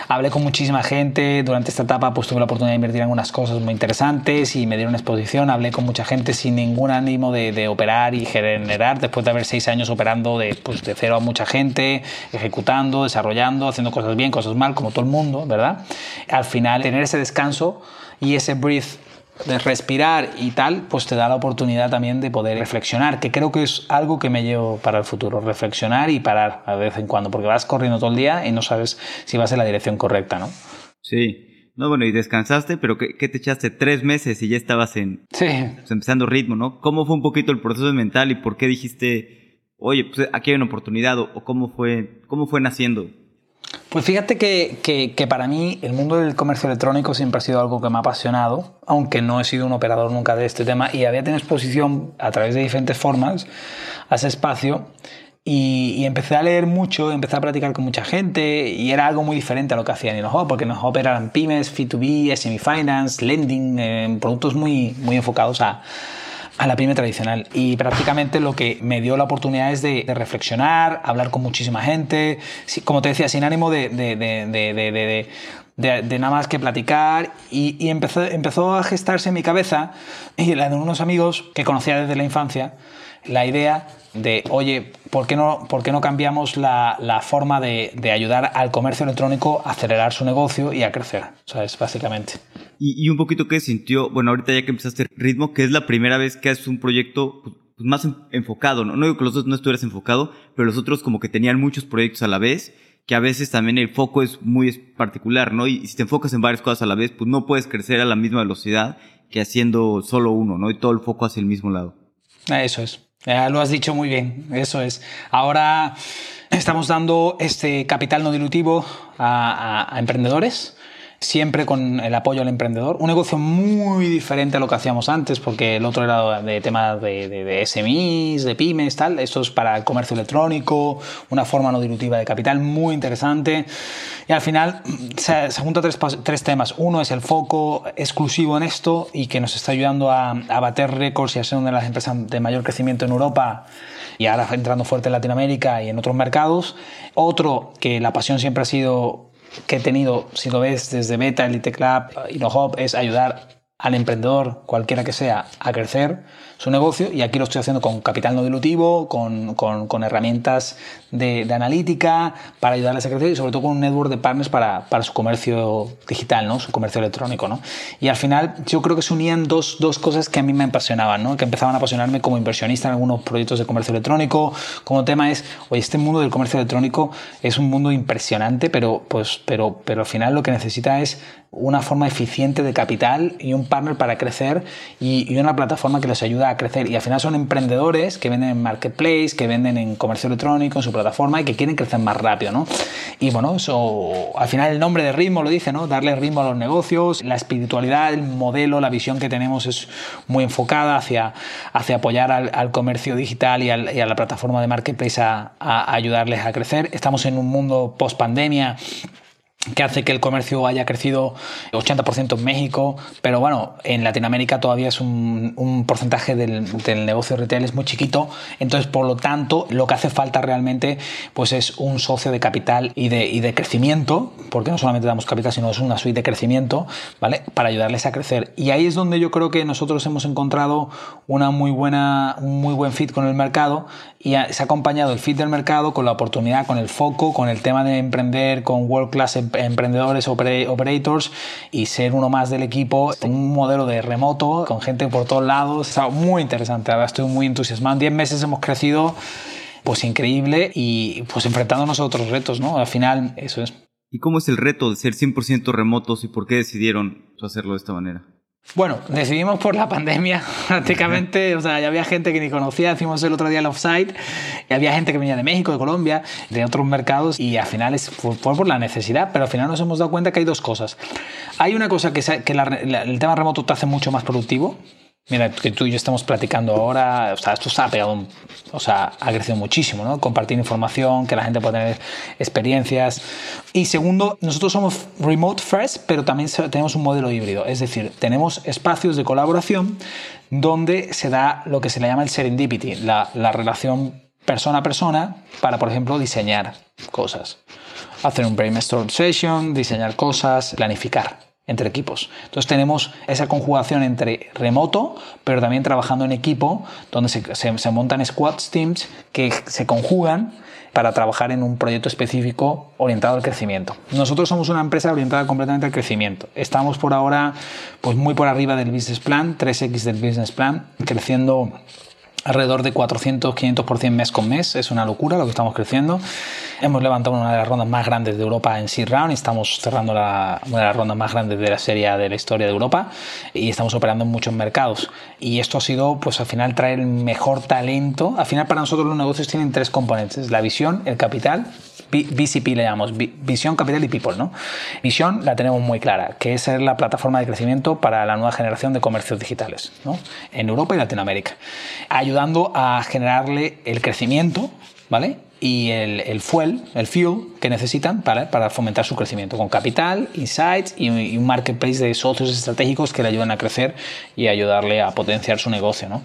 hablé con muchísima gente, durante esta etapa pues tuve la oportunidad de invertir en algunas cosas muy interesantes y me dieron exposición, hablé con mucha gente sin ningún ánimo de, operar y generar, después de haber seis años operando de, pues, de cero a mucha gente, ejecutando, desarrollando, haciendo cosas bien, cosas mal, como todo el mundo, ¿verdad? Al final tener ese descanso y ese breathe de respirar y tal, pues te da la oportunidad también de poder reflexionar, que creo que es algo que me llevo para el futuro, reflexionar y parar a vez en cuando, porque vas corriendo todo el día y no sabes si vas en la dirección correcta, ¿no? Sí. No, bueno, y descansaste, pero ¿qué, qué te echaste? Tres meses y ya estabas en... Sí. Pues, empezando ritmo, ¿no? ¿Cómo fue un poquito el proceso mental y por qué dijiste, oye, pues aquí hay una oportunidad o, o cómo fue, cómo fue naciendo? Pues fíjate que, que, para mí el mundo del comercio electrónico siempre ha sido algo que me ha apasionado, aunque no he sido un operador nunca de este tema y había tenido exposición a través de diferentes formas a ese espacio y, empecé a leer mucho, empecé a practicar con mucha gente y era algo muy diferente a lo que hacía en InnoHop, porque en InnoHop eran pymes, B2B, SME Finance, lending, eh, productos muy, muy enfocados a, a la pyme tradicional. Y prácticamente lo que me dio la oportunidad es de, de reflexionar, hablar con muchísima gente, como te decía, sin ánimo de, nada más que platicar y, y, empezó, empezó a gestarse en mi cabeza y la de unos amigos que conocía desde la infancia la idea de, oye, ¿por qué no, por qué no cambiamos la, la forma de, de, ayudar al comercio electrónico a acelerar su negocio y a crecer? ¿Sabes? Básicamente. Y, y un poquito que sintió, bueno, ahorita ya que empezaste ritmo, que es la primera vez que haces un proyecto pues, más enfocado, ¿no? No digo que los otros no estuvieras enfocado, pero los otros como que tenían muchos proyectos a la vez, que a veces también el foco es muy particular, ¿no? Y, si te enfocas en varias cosas a la vez, pues no puedes crecer a la misma velocidad que haciendo solo uno, ¿no? Y todo el foco hacia el mismo lado. Eso es. Lo has dicho muy bien, eso es. Ahora estamos dando este capital no dilutivo a emprendedores siempre con el apoyo al emprendedor. Un negocio muy diferente a lo que hacíamos antes, porque el otro era de temas de, de, SMIs, de pymes, tal. Esto es para el comercio electrónico, una forma no dilutiva de capital muy interesante. Y al final se, se juntan tres, tres, temas. Uno es el foco exclusivo en esto y que nos está ayudando a, a bater récords y a ser una de las empresas de mayor crecimiento en Europa y ahora entrando fuerte en Latinoamérica y en otros mercados. Otro que la pasión siempre ha sido que he tenido, si lo ves desde Beta, Elite Club, InnoHop, es ayudar al emprendedor, cualquiera que sea, a crecer su negocio y aquí lo estoy haciendo con capital no dilutivo, con, con, herramientas de, de, analítica para ayudarles a crecer y sobre todo con un network de partners para, para, su comercio digital, ¿no? su comercio electrónico. ¿no? Y al final yo creo que se unían dos, dos cosas que a mí me apasionaban, ¿no? que empezaban a apasionarme como inversionista en algunos proyectos de comercio electrónico. Como tema es, oye, este mundo del comercio electrónico es un mundo impresionante, pero, pues, pero, pero al final lo que necesita es una forma eficiente de capital y un partner para crecer y, una plataforma que les ayuda a crecer. Y al final son emprendedores que venden en marketplace, que venden en comercio electrónico, en su plataforma y que quieren crecer más rápido, ¿no? Y bueno, eso al final el nombre de ritmo lo dice, ¿no? Darle ritmo a los negocios, la espiritualidad, el modelo, la visión que tenemos es muy enfocada hacia, hacia apoyar al, comercio digital y, a la plataforma de marketplace a, a ayudarles a crecer. Estamos en un mundo post pandemia que hace que el comercio haya crecido 80% en México, pero bueno, en Latinoamérica todavía es un, porcentaje del, negocio retail es muy chiquito, entonces por lo tanto lo que hace falta realmente pues es un socio de capital y de, y de crecimiento, porque no solamente damos capital, sino es una suite de crecimiento, ¿vale? Para ayudarles a crecer. Y ahí es donde yo creo que nosotros hemos encontrado una muy buena, un muy buen fit con el mercado y se ha acompañado el fit del mercado con la oportunidad, con el foco, con el tema de emprender, con world class emprendedores, operators y ser uno más del equipo. Un modelo de remoto con gente por todos lados. Está muy interesante, ahora estoy muy entusiasmado. En 10 meses hemos crecido pues increíble y pues enfrentándonos a otros retos, ¿no? Al final eso es. ¿Y cómo es el reto de ser 100% remotos y por qué decidieron hacerlo de esta manera? Bueno, decidimos por la pandemia, prácticamente, o sea, ya había gente que ni conocía, hicimos el otro día el offsite, y había gente que venía de México, de Colombia, de otros mercados, y al final fue, por la necesidad, pero al final nos hemos dado cuenta que hay dos cosas. Hay una cosa que, que el tema remoto te hace mucho más productivo, Mira, que tú y yo estamos platicando ahora, o sea, esto se ha pegado, o sea, ha crecido muchísimo, ¿no? Compartir información, que la gente pueda tener experiencias. Y segundo, nosotros somos remote first, pero también tenemos un modelo híbrido, es decir, tenemos espacios de colaboración donde se da lo que se le llama el serendipity, la, la relación persona a persona para, por ejemplo, diseñar cosas, hacer un brainstorm session, diseñar cosas, planificar entre equipos. Entonces tenemos esa conjugación entre remoto, pero también trabajando en equipo, donde se, montan squads, teams que se conjugan para trabajar en un proyecto específico orientado al crecimiento. Nosotros somos una empresa orientada completamente al crecimiento. Estamos por ahora pues muy por arriba del business plan, 3x del business plan, creciendo alrededor de 400, 500% mes con mes. Es una locura lo que estamos creciendo. Hemos levantado una de las rondas más grandes de Europa en Seed Round y estamos cerrando la, una de las rondas más grandes de la serie de la historia de Europa y estamos operando en muchos mercados. Y esto ha sido, pues al final, traer el mejor talento. Al final, para nosotros los negocios tienen tres componentes: la visión, el capital VCP le llamamos, Visión, Capital y People. ¿no? Visión la tenemos muy clara, que es ser la plataforma de crecimiento para la nueva generación de comercios digitales ¿no? en Europa y Latinoamérica, ayudando a generarle el crecimiento ¿vale? y el, el, fuel, el fuel que necesitan para, para fomentar su crecimiento, con capital, insights y, un marketplace de socios estratégicos que le ayudan a crecer y ayudarle a potenciar su negocio. ¿no?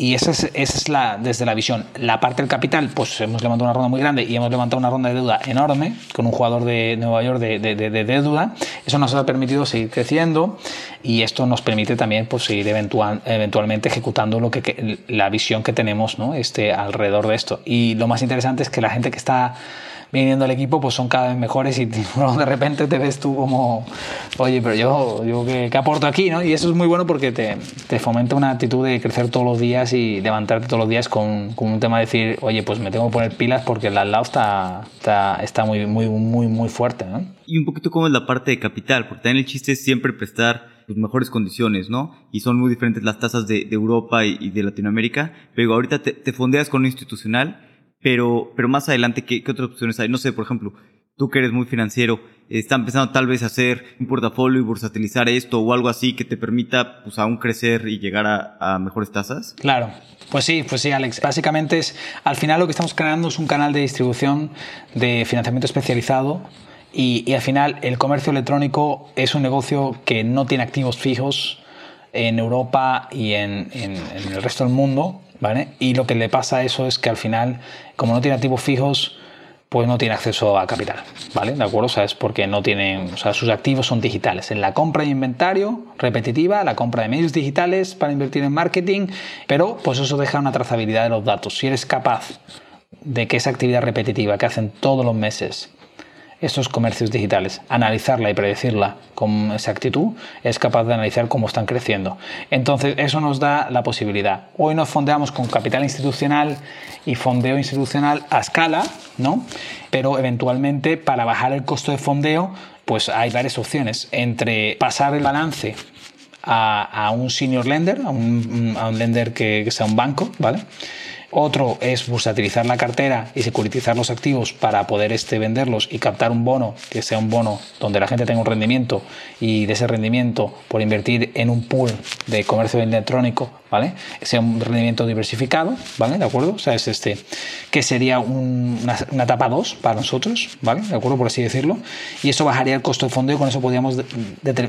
Y esa es, esa es la, desde la visión. La parte del capital, pues hemos levantado una ronda muy grande y hemos levantado una ronda de deuda enorme con un jugador de Nueva York de, de, de, de deuda. Eso nos ha permitido seguir creciendo y esto nos permite también pues, seguir eventual, eventualmente ejecutando lo que, la visión que tenemos ¿no? este, alrededor de esto. Y lo más interesante es que la gente que está viniendo al equipo pues son cada vez mejores y de repente te ves tú como, oye, pero yo, yo ¿qué, aporto aquí? ¿no? Y eso es muy bueno porque te, te, fomenta una actitud de crecer todos los días y levantarte todos los días con, con, un tema de decir, oye, pues me tengo que poner pilas porque el lado está, está, está muy, muy, muy, muy fuerte. ¿no? Y un poquito como es la parte de capital, porque también el chiste es siempre prestar pues, mejores condiciones, ¿no? Y son muy diferentes las tasas de, Europa y, de Latinoamérica. Pero ahorita te, te fondeas con un institucional pero, pero más adelante, ¿qué, ¿qué, otras opciones hay? No sé, por ejemplo, tú que eres muy financiero, están empezando tal vez a hacer un portafolio y bursatilizar esto o algo así que te permita pues aún crecer y llegar a, a, mejores tasas? Claro, pues sí, pues sí, Alex. Básicamente es, al final lo que estamos creando es un canal de distribución de financiamiento especializado y, y al final el comercio electrónico es un negocio que no tiene activos fijos en Europa y en, en, en el resto del mundo y lo que le pasa a eso es que al final, como no tiene activos fijos, pues no tiene acceso a capital, ¿vale? ¿De acuerdo? O sea, es porque no tienen, o sea, sus activos son digitales. En la compra de inventario repetitiva, la compra de medios digitales para invertir en marketing, pero pues eso deja una trazabilidad de los datos. Si eres capaz de que esa actividad repetitiva que hacen todos los meses estos comercios digitales, analizarla y predecirla con exactitud, es capaz de analizar cómo están creciendo. Entonces, eso nos da la posibilidad. Hoy nos fondeamos con capital institucional y fondeo institucional a escala, ¿no? Pero eventualmente, para bajar el costo de fondeo, pues hay varias opciones. Entre pasar el balance a, un senior lender, a un, lender que, que sea un banco, ¿vale? Otro es bursatilizar la cartera y securitizar los activos para poder este, venderlos y captar un bono que sea un bono donde la gente tenga un rendimiento y de ese rendimiento por invertir en un pool de comercio electrónico, ¿vale? Sea un rendimiento diversificado, ¿vale? ¿De acuerdo? O sea, es este, que sería una, etapa 2 para nosotros, ¿vale? ¿De acuerdo? Por así decirlo. Y eso bajaría el costo de fondo y con eso podríamos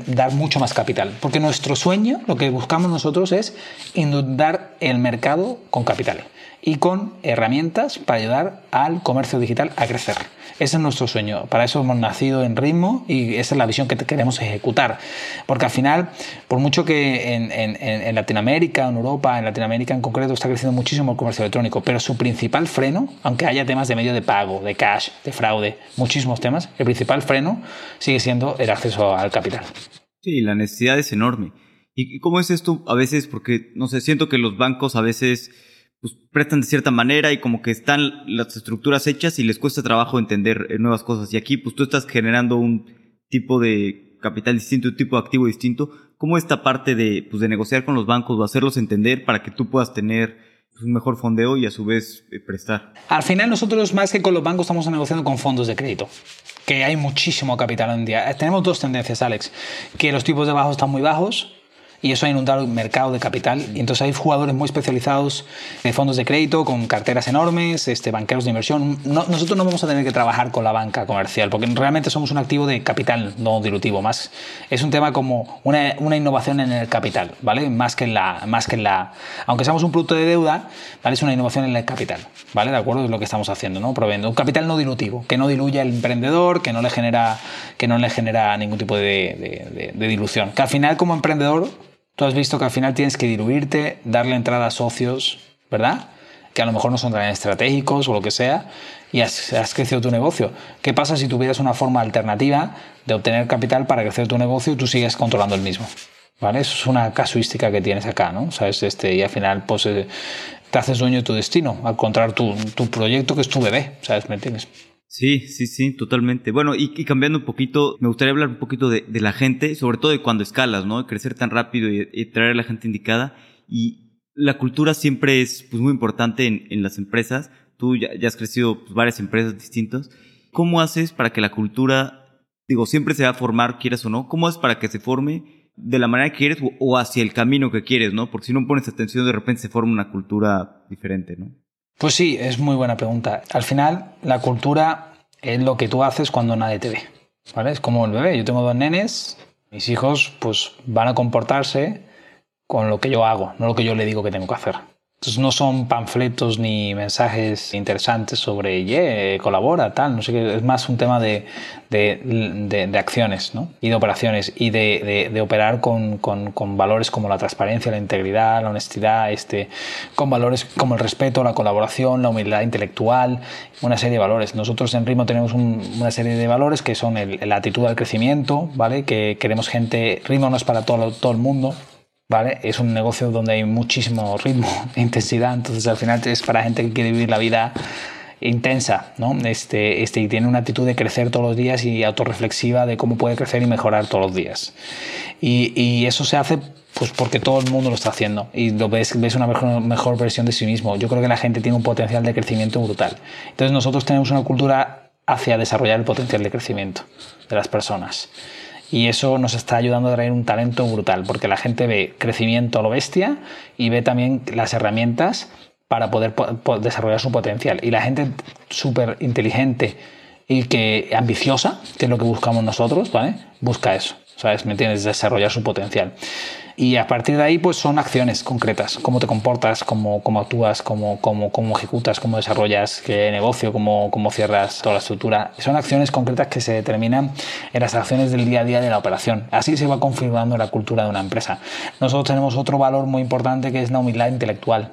dar mucho más capital. Porque nuestro sueño, lo que buscamos nosotros es inundar el mercado con capital y con herramientas para ayudar al comercio digital a crecer. Ese es nuestro sueño. Para eso hemos nacido en ritmo y esa es la visión que queremos ejecutar. Porque al final, por mucho que en, en, Latinoamérica, en Europa, en Latinoamérica en concreto, está creciendo muchísimo el comercio electrónico, pero su principal freno, aunque haya temas de medio de pago, de cash, de fraude, muchísimos temas, el principal freno sigue siendo el acceso al capital. Sí, la necesidad es enorme. ¿Y cómo es esto a veces? Porque, no sé, siento que los bancos a veces pues prestan de cierta manera y como que están las estructuras hechas y les cuesta trabajo entender eh, nuevas cosas. Y aquí pues tú estás generando un tipo de capital distinto, un tipo de activo distinto. ¿Cómo esta parte de, pues, de negociar con los bancos o hacerlos entender para que tú puedas tener pues, un mejor fondeo y a su vez eh, prestar? Al final nosotros más que con los bancos estamos negociando con fondos de crédito que hay muchísimo capital hoy en día. Eh, tenemos dos tendencias, Alex, que los tipos de bajos están muy bajos y eso ha inundado el mercado de capital. Y entonces hay jugadores muy especializados de fondos de crédito con carteras enormes, este, banqueros de inversión. nosotros no vamos a tener que trabajar con la banca comercial porque realmente somos un activo de capital no dilutivo. Más es un tema como una, una innovación en el capital, ¿vale? Más que en la, más que en la, aunque seamos un producto de deuda, ¿vale? Es una innovación en el capital, ¿vale? De acuerdo es lo que estamos haciendo, ¿no? Proveyendo un capital no dilutivo, que no diluya al emprendedor, que no le genera, que no le genera ningún tipo de, de dilución. Que al final como emprendedor Tú has visto que al final tienes que diluirte, darle entrada a socios, ¿verdad? Que a lo mejor no son tan estratégicos o lo que sea, y has, crecido tu negocio. ¿Qué pasa si tuvieras una forma alternativa de obtener capital para crecer tu negocio y tú sigues controlando el mismo? ¿Vale? Eso es una casuística que tienes acá, ¿no? ¿Sabes? Este, y al final, pues, eh, te haces dueño de tu destino al encontrar tu, tu proyecto que es tu bebé, ¿sabes? ¿Me entiendes? Sí, sí, sí, totalmente. Bueno, y, cambiando un poquito, me gustaría hablar un poquito de, la gente, sobre todo de cuando escalas, ¿no? crecer tan rápido y, traer a la gente indicada. Y la cultura siempre es pues, muy importante en, las empresas. Tú ya, has crecido pues, varias empresas distintas. ¿Cómo haces para que la cultura, digo, siempre se va a formar, quieras o no? ¿Cómo haces para que se forme de la manera que quieres o, hacia el camino que quieres, ¿no? Porque si no pones atención, de repente se forma una cultura diferente, ¿no? Pues sí, es muy buena pregunta. Al final, la cultura es lo que tú haces cuando nadie te ve. ¿Vale? Es como el bebé. Yo tengo dos nenes, mis hijos pues van a comportarse con lo que yo hago, no lo que yo le digo que tengo que hacer. Entonces no son panfletos ni mensajes interesantes sobre, yeah, colabora, tal, no sé qué, es más un tema de, de, de, acciones ¿no? y de operaciones y de, operar con, con, con, valores como la transparencia, la integridad, la honestidad, este, con valores como el respeto, la colaboración, la humildad intelectual, una serie de valores. Nosotros en Ritmo tenemos una serie de valores que son la actitud al crecimiento, ¿vale? que queremos gente, Ritmo no es para todo, todo el mundo, ¿vale? Es un negocio donde hay muchísimo ritmo e intensidad, entonces al final es para gente que quiere vivir la vida intensa, ¿no? Este, este, y tiene una actitud de crecer todos los días y autorreflexiva de cómo puede crecer y mejorar todos los días. Y, y eso se hace pues porque todo el mundo lo está haciendo y lo ves, ves una mejor, mejor versión de sí mismo. Yo creo que la gente tiene un potencial de crecimiento brutal. Entonces nosotros tenemos una cultura hacia desarrollar el potencial de crecimiento de las personas. Y eso nos está ayudando a traer un talento brutal, porque la gente ve crecimiento a lo bestia y ve también las herramientas para poder, desarrollar su potencial. Y la gente súper inteligente y que ambiciosa, que es lo que buscamos nosotros, ¿vale? Busca eso, ¿sabes? ¿Me entiendes? Desarrollar su potencial. Y a partir de ahí, pues son acciones concretas, cómo te comportas, cómo, cómo actúas, cómo, cómo, cómo, ejecutas, cómo desarrollas qué negocio, cómo, cómo cierras toda la estructura. Son acciones concretas que se determinan en las acciones del día a día de la operación. Así se va configurando la cultura de una empresa. Nosotros tenemos otro valor muy importante que es la humildad intelectual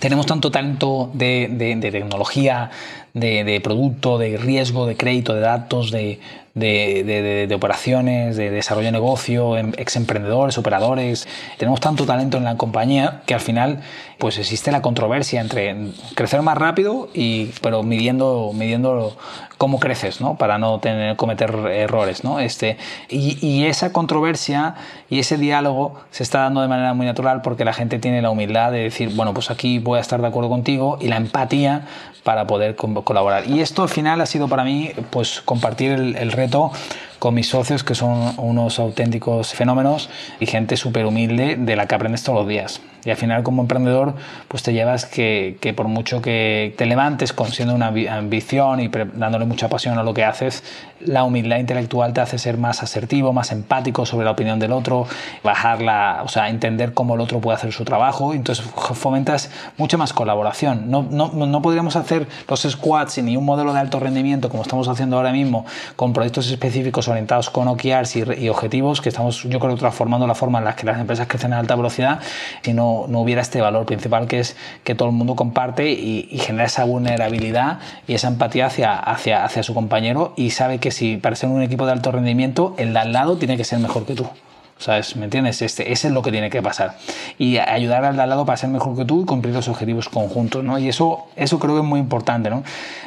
tenemos tanto talento de, de, de tecnología, de, de, producto, de riesgo, de crédito, de datos, de, de, operaciones, de desarrollo de negocio, em, ex emprendedores, operadores. Tenemos tanto talento en la compañía que al final pues existe la controversia entre crecer más rápido y pero midiendo midiendo cómo creces, ¿no? Para no tener, cometer errores, ¿no? Este, y, y, esa controversia y ese diálogo se está dando de manera muy natural porque la gente tiene la humildad de decir, bueno, pues aquí voy a estar de acuerdo contigo y la empatía para poder colaborar. Y esto al final ha sido para mí, pues, compartir el, el reto con mis socios, que son unos auténticos fenómenos y gente súper humilde de la que aprendes todos los días. Y al final como emprendedor pues te llevas que, por mucho que te levantes con siendo una ambición y dándole mucha pasión a lo que haces, la humildad intelectual te hace ser más asertivo, más empático sobre la opinión del otro, bajarla, o sea, entender cómo el otro puede hacer su trabajo, entonces fomentas mucha más colaboración. No, no, no podríamos hacer los squads ni un modelo de alto rendimiento como estamos haciendo ahora mismo con proyectos específicos orientados con OKRs y, y objetivos que estamos, yo creo, transformando la forma en la que las empresas crecen a alta velocidad, sino no, hubiera este valor principal que es que todo el mundo comparte y, genera esa vulnerabilidad y esa empatía hacia, hacia, hacia su compañero y sabe que si para ser un equipo de alto rendimiento, el de al lado tiene que ser mejor que tú. ¿Sabes? ¿Me entiendes? Este, ese es lo que tiene que pasar. Y ayudar al de al lado para ser mejor que tú y cumplir los objetivos conjuntos, ¿no? Y eso, eso creo que es muy importante, ¿no?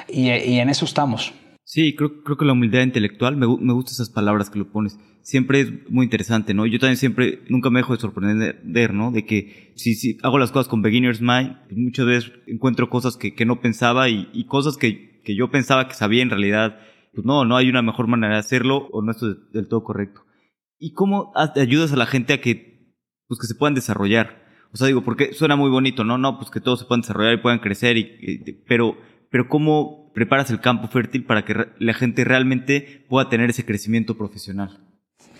Y, y en eso estamos. Sí, creo, creo que la humildad intelectual, me, me gustan esas palabras que lo pones siempre es muy interesante, ¿no? Yo también siempre, nunca me dejo de sorprender, ¿no? De que si, si hago las cosas con beginner's mind, muchas veces encuentro cosas que, que no pensaba y, y cosas que, que, yo pensaba que sabía en realidad, pues no, no hay una mejor manera de hacerlo o no es del todo correcto. ¿Y cómo ayudas a la gente a que, pues que se puedan desarrollar? O sea, digo, porque suena muy bonito, ¿no? No, pues que todos se puedan desarrollar y puedan crecer, pero, pero ¿cómo preparas el campo fértil para que la gente realmente pueda tener ese crecimiento profesional?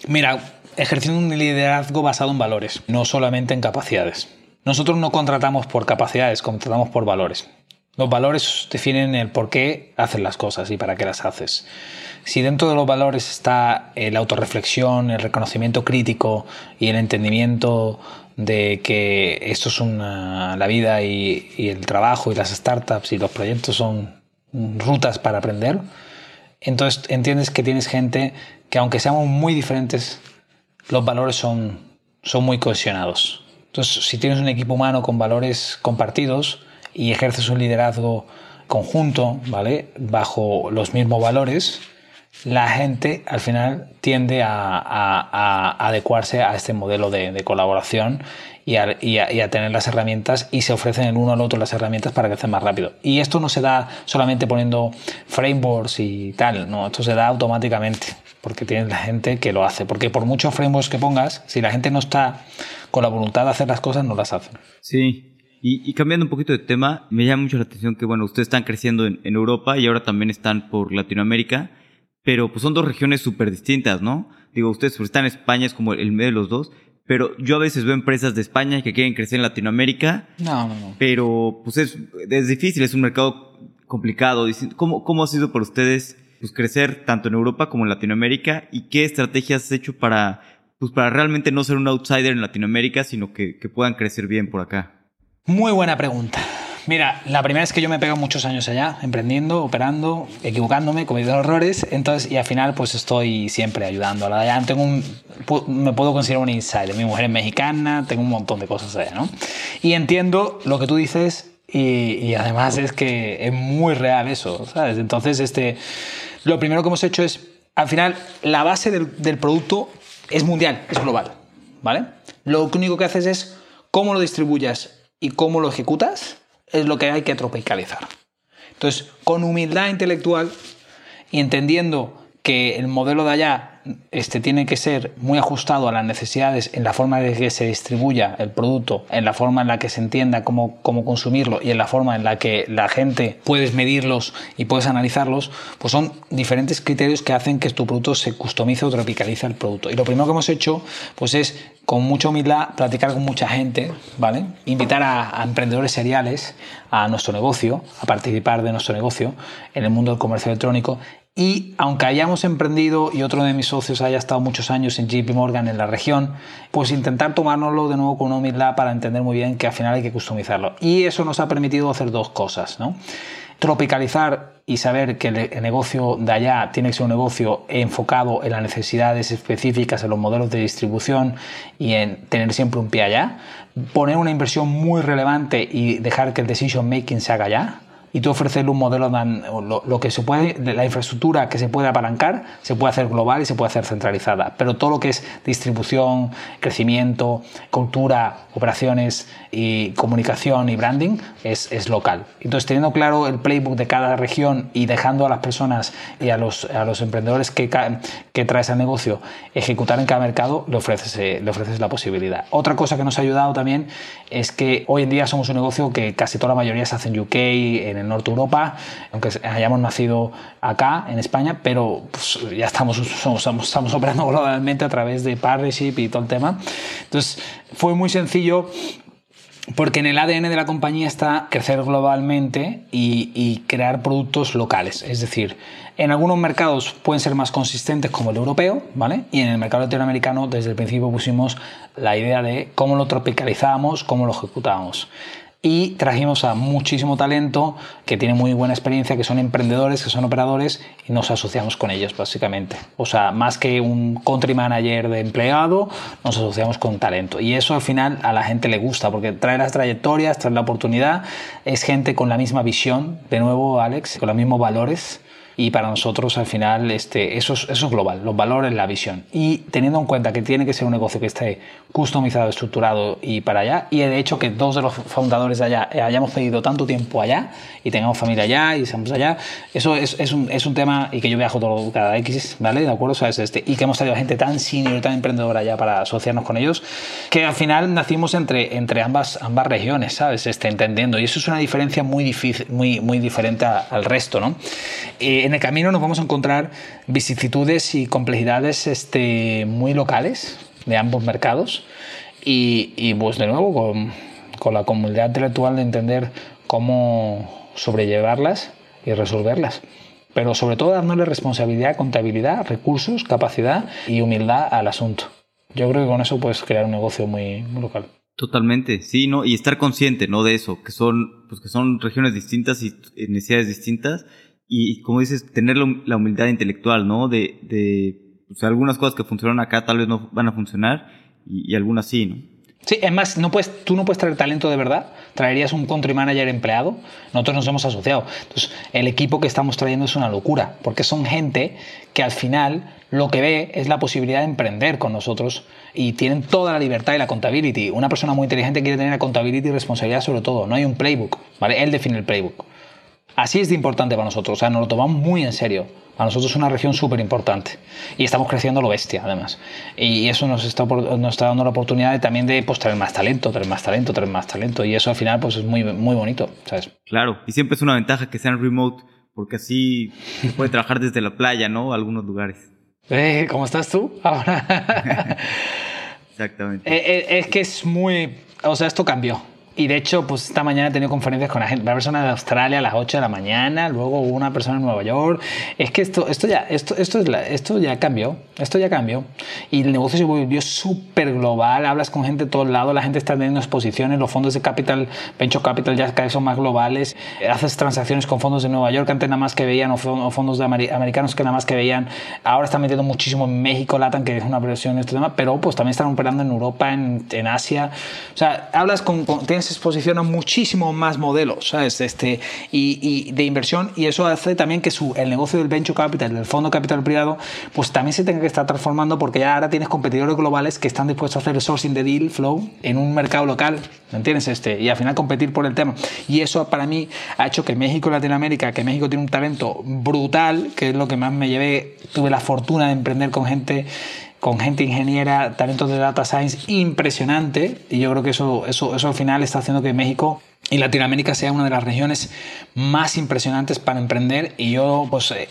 Mira, ejerciendo un liderazgo basado en valores, no solamente en capacidades. Nosotros no contratamos por capacidades, contratamos por valores. Los valores definen el por qué haces las cosas y para qué las haces. Si dentro de los valores está la autorreflexión, el reconocimiento crítico y el entendimiento de que esto es una, la vida y, y el trabajo y las startups y los proyectos son rutas para aprender, entonces entiendes que tienes gente que aunque seamos muy diferentes, los valores son, son muy cohesionados. Entonces, si tienes un equipo humano con valores compartidos y ejerces un liderazgo conjunto, ¿vale? Bajo los mismos valores, la gente al final tiende a, adecuarse a este modelo de, colaboración y a, tener las herramientas y se ofrecen el uno al otro las herramientas para crecer más rápido. Y esto no se da solamente poniendo frameworks y tal, no, esto se da automáticamente porque tienes la gente que lo hace. Porque por muchos frameworks que pongas, si la gente no está con la voluntad de hacer las cosas, no las hacen. Sí. Y, cambiando un poquito de tema, me llama mucho la atención que, bueno, ustedes están creciendo en, en Europa y ahora también están por Latinoamérica pero pues son dos regiones súper distintas, ¿no? Digo, ustedes están en España, es como el medio de los dos, pero yo a veces veo empresas de España que quieren crecer en Latinoamérica. No, no, no. Pero pues es, es difícil, es un mercado complicado. ¿Cómo, cómo ha sido para ustedes pues, crecer tanto en Europa como en Latinoamérica? ¿Y qué estrategias has hecho para, pues, para realmente no ser un outsider en Latinoamérica, sino que, que puedan crecer bien por acá? Muy buena pregunta. Mira, la primera es que yo me he pegado muchos años allá, emprendiendo, operando, equivocándome, cometiendo errores, entonces, y al final pues estoy siempre ayudando. Allá tengo un, me puedo considerar un insider. Mi mujer es mexicana, tengo un montón de cosas allá, ¿no? Y entiendo lo que tú dices y, además es que es muy real eso, ¿sabes? Entonces, este, lo primero que hemos hecho es, al final, la base del, del producto es mundial, es global, ¿vale? Lo único que haces es cómo lo distribuyas y cómo lo ejecutas es lo que hay que tropicalizar. Entonces, con humildad intelectual y entendiendo que el modelo de allá este, tiene que ser muy ajustado a las necesidades en la forma en que se distribuya el producto, en la forma en la que se entienda cómo, cómo consumirlo y en la forma en la que la gente puedes medirlos y puedes analizarlos, pues son diferentes criterios que hacen que tu producto se customice o tropicalice el producto. Y lo primero que hemos hecho pues es con mucha humildad platicar con mucha gente, ¿vale? Invitar a, a emprendedores seriales a nuestro negocio, a participar de nuestro negocio en el mundo del comercio electrónico y aunque hayamos emprendido y otro de mis socios haya estado muchos años en JP Morgan en la región, pues intentar tomárnoslo de nuevo con una humildad para entender muy bien que al final hay que customizarlo. Y eso nos ha permitido hacer dos cosas, ¿no? Tropicalizar y saber que el negocio de allá tiene que ser un negocio enfocado en las necesidades específicas, en los modelos de distribución y en tener siempre un pie allá. Poner una inversión muy relevante y dejar que el decision making se haga allá y tú ofrecerle un modelo, lo, lo, que se puede, la infraestructura que se puede apalancar, se puede hacer global y se puede hacer centralizada. Pero todo lo que es distribución, crecimiento, cultura, operaciones y comunicación y branding es, es local. Entonces, teniendo claro el playbook de cada región y dejando a las personas y a los, a los emprendedores que, que traes al negocio ejecutar en cada mercado, le ofreces, eh, le ofreces la posibilidad. Otra cosa que nos ha ayudado también es que hoy en día somos un negocio que casi toda la mayoría se hace en UK, en el norte Europa, aunque hayamos nacido acá, en España, pero pues, ya estamos, estamos, estamos operando globalmente a través de partnership y todo el tema. Entonces, fue muy sencillo porque en el ADN de la compañía está crecer globalmente y, y, crear productos locales. Es decir, en algunos mercados pueden ser más consistentes como el europeo, ¿vale? Y en el mercado latinoamericano desde el principio pusimos la idea de cómo lo tropicalizábamos, cómo lo ejecutábamos y trajimos a muchísimo talento que tiene muy buena experiencia, que son emprendedores, que son operadores y nos asociamos con ellos básicamente. O sea, más que un country manager de empleado, nos asociamos con talento. Y eso al final a la gente le gusta porque trae las trayectorias, trae la oportunidad, es gente con la misma visión, de nuevo Alex, con los mismos valores y para nosotros al final este, eso, es, eso es global, los valores, la visión. Y teniendo en cuenta que tiene que ser un negocio que esté customizado, estructurado y para allá, y de hecho que dos de los fundadores de allá eh, hayamos pedido tanto tiempo allá y tengamos familia allá y seamos allá, eso es, es, un, es un tema y que yo viajo todo cada X, ¿vale? ¿De acuerdo? ¿Sabes? Este, y que hemos traído gente tan senior, tan emprendedora allá para asociarnos con ellos, que al final nacimos entre, entre ambas, ambas regiones, ¿sabes? Este, entendiendo. Y eso es una diferencia muy, difícil, muy, muy diferente al resto, ¿no? Eh, en el camino nos vamos a encontrar vicisitudes y complejidades este, muy locales de ambos mercados y, y pues de nuevo con, con la comunidad intelectual de entender cómo sobrellevarlas y resolverlas pero sobre todo dándole responsabilidad, contabilidad, recursos, capacidad y humildad al asunto. Yo creo que con eso puedes crear un negocio muy, muy, local. Totalmente, sí, ¿no? Y estar consciente, ¿no? De eso, que son, pues que son regiones distintas y necesidades distintas y como dices, tener la humildad intelectual, ¿no? De, de algunas cosas que funcionan acá tal vez no van a funcionar y, algunas sí, ¿no? Sí, es más, no puedes, tú no puedes traer talento de verdad, traerías un country manager empleado, nosotros nos hemos asociado. Entonces, el equipo que estamos trayendo es una locura, porque son gente que al final lo que ve es la posibilidad de emprender con nosotros y tienen toda la libertad y la contability. Una persona muy inteligente quiere tener la contability y responsabilidad sobre todo, no hay un playbook, ¿vale? Él define el playbook. Así es de importante para nosotros, o sea, nos lo tomamos muy en serio. Para nosotros es una región súper importante y estamos creciendo lo bestia, además. Y eso nos está, nos está dando la oportunidad de, también de pues, traer más talento, traer más talento, traer más talento. Y eso al final pues, es muy, muy bonito, ¿sabes? Claro, y siempre es una ventaja que sean remote, porque así se puede trabajar desde la playa, ¿no? Algunos lugares. Eh, ¿Cómo estás tú ahora? Exactamente. Eh, eh, es que es muy... O sea, esto cambió. Y de hecho, pues esta mañana he tenido conferencias con la una persona de Australia a las 8 de la mañana, luego una persona en Nueva York. Es que esto, esto, ya, esto, esto, es esto ya cambió, esto ya cambió. Y el negocio se volvió súper global, hablas con gente de todos lados, la gente está teniendo exposiciones, los fondos de capital, venture capital ya cada vez son más globales, haces transacciones con fondos de Nueva York antes nada más que veían, o fondos de americanos que nada más que veían, ahora están metiendo muchísimo en México, Latam, que es una versión de este tema, pero pues también están operando en Europa, en, en Asia. O sea, hablas con, con tienes exposición a muchísimo más modelos ¿sabes? Este, y, de inversión y eso hace también que su, el negocio del venture capital, del fondo capital privado, pues también se tenga que estar transformando porque ya ahora tienes competidores globales que están dispuestos a hacer el sourcing de deal flow en un mercado local, ¿me entiendes? Este, y al final competir por el tema. Y eso para mí ha hecho que México y Latinoamérica, que México tiene un talento brutal, que es lo que más me llevé, tuve la fortuna de emprender con gente con gente ingeniera, talentos de data science impresionante y yo creo que eso, eso, eso al final está haciendo que México y Latinoamérica sea una de las regiones más impresionantes para emprender y yo pues eh,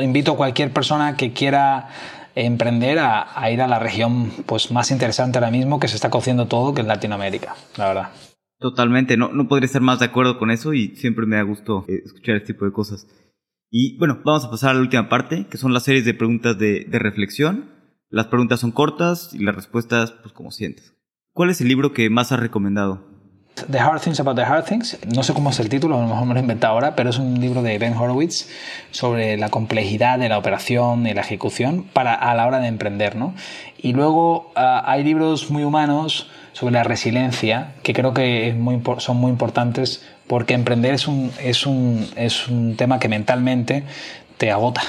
invito a cualquier persona que quiera emprender a, ir a la región pues más interesante ahora mismo que se está cociendo todo que es Latinoamérica, la verdad. Totalmente, no, no podría estar más de acuerdo con eso y siempre me da gusto eh, escuchar este tipo de cosas. Y bueno, vamos a pasar a la última parte, que son las series de preguntas de, de reflexión. Las preguntas son cortas y las respuestas, pues como sientes. ¿Cuál es el libro que más has recomendado? The Hard Things About the Hard Things. No sé cómo es el título, a lo mejor me lo he inventado ahora, pero es un libro de Ben Horowitz sobre la complejidad de la operación y la ejecución para, a la hora de emprender. ¿no? Y luego ah, hay libros muy humanos sobre la resiliencia que creo que muy, son muy importantes porque emprender es un, es, un, es un tema que mentalmente te agota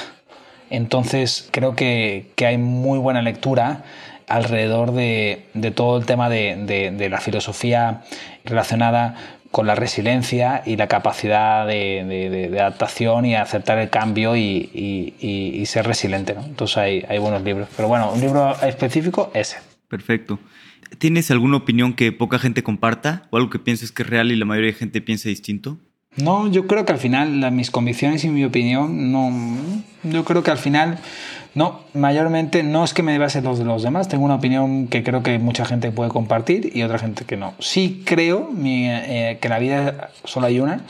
entonces creo que, hay muy buena lectura alrededor de, todo el tema de, la filosofía relacionada con la resiliencia y la capacidad de, adaptación y aceptar el cambio y, ser resiliente. Entonces hay, hay, buenos libros. Pero bueno, un libro específico, ese. Perfecto. ¿Tienes alguna opinión que poca gente comparta o algo que pienses que es real y la mayoría de gente piensa distinto? No, yo creo que al final mis convicciones y mi opinión, no, yo creo que al final, no, mayormente no es que me deba ser los de los demás, tengo una opinión que creo que mucha gente puede compartir y otra gente que no. Sí creo eh, que la vida solo hay una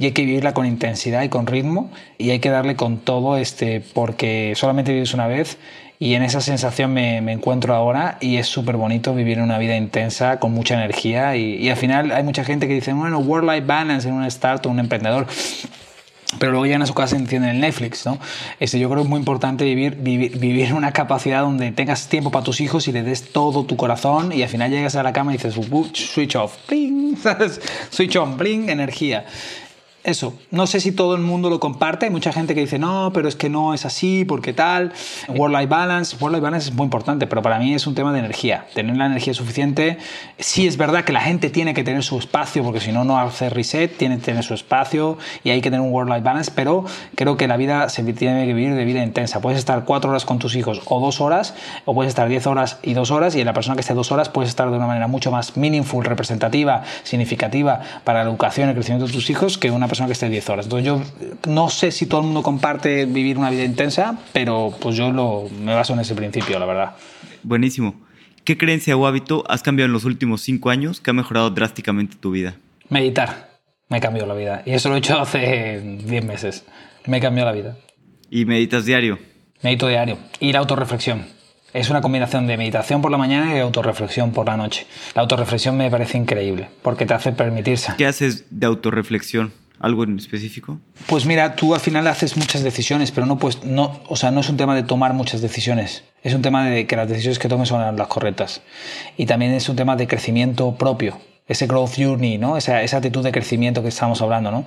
y hay que vivirla con intensidad y con ritmo y hay que darle con todo este porque solamente vives una vez y en esa sensación me, me encuentro ahora y es súper bonito vivir una vida intensa, con mucha energía y, y, al final hay mucha gente que dice, bueno, work-life balance en un startup, un emprendedor. Pero luego llegan a su casa y encienden el Netflix, ¿no? Este, yo creo que es muy importante vivir, vivir, vivir una capacidad donde tengas tiempo para tus hijos y le des todo tu corazón y al final llegas a la cama y dices, switch off, bling, ¿sabes? Switch on, bling, energía eso, no sé si todo el mundo lo comparte, hay mucha gente que dice, no, pero es que no es así, porque tal, work-life balance, work-life balance es muy importante, pero para mí es un tema de energía, tener la energía suficiente, sí es verdad que la gente tiene que tener su espacio, porque si no, no hace reset, tiene que tener su espacio y hay que tener un work-life balance, pero creo que la vida se tiene que vivir de vida intensa, puedes estar cuatro horas con tus hijos o dos horas, o puedes estar diez horas y dos horas, y la persona que esté dos horas puedes estar de una manera mucho más meaningful, representativa, significativa para la educación y el crecimiento de tus hijos que una persona que esté 10 horas. Entonces yo no sé si todo el mundo comparte vivir una vida intensa, pero pues yo lo, me baso en ese principio, la verdad. Buenísimo. ¿Qué creencia o hábito has cambiado en los últimos 5 años que ha mejorado drásticamente tu vida? Meditar. Me cambió la vida. Y eso lo he hecho hace 10 meses. Me cambió la vida. ¿Y meditas diario? Medito diario. Y la autorreflexión. Es una combinación de meditación por la mañana y autorreflexión por la noche. La autorreflexión me parece increíble porque te hace permitirse. ¿Qué haces de autorreflexión? ¿Algo en específico? Pues mira, tú al final haces muchas decisiones, pero no, pues, no, o sea, no es un tema de tomar muchas decisiones. Es un tema de que las decisiones que tomes son las correctas. Y también es un tema de crecimiento propio. Ese growth journey, ¿no? Esa, actitud de crecimiento que estamos hablando, ¿no?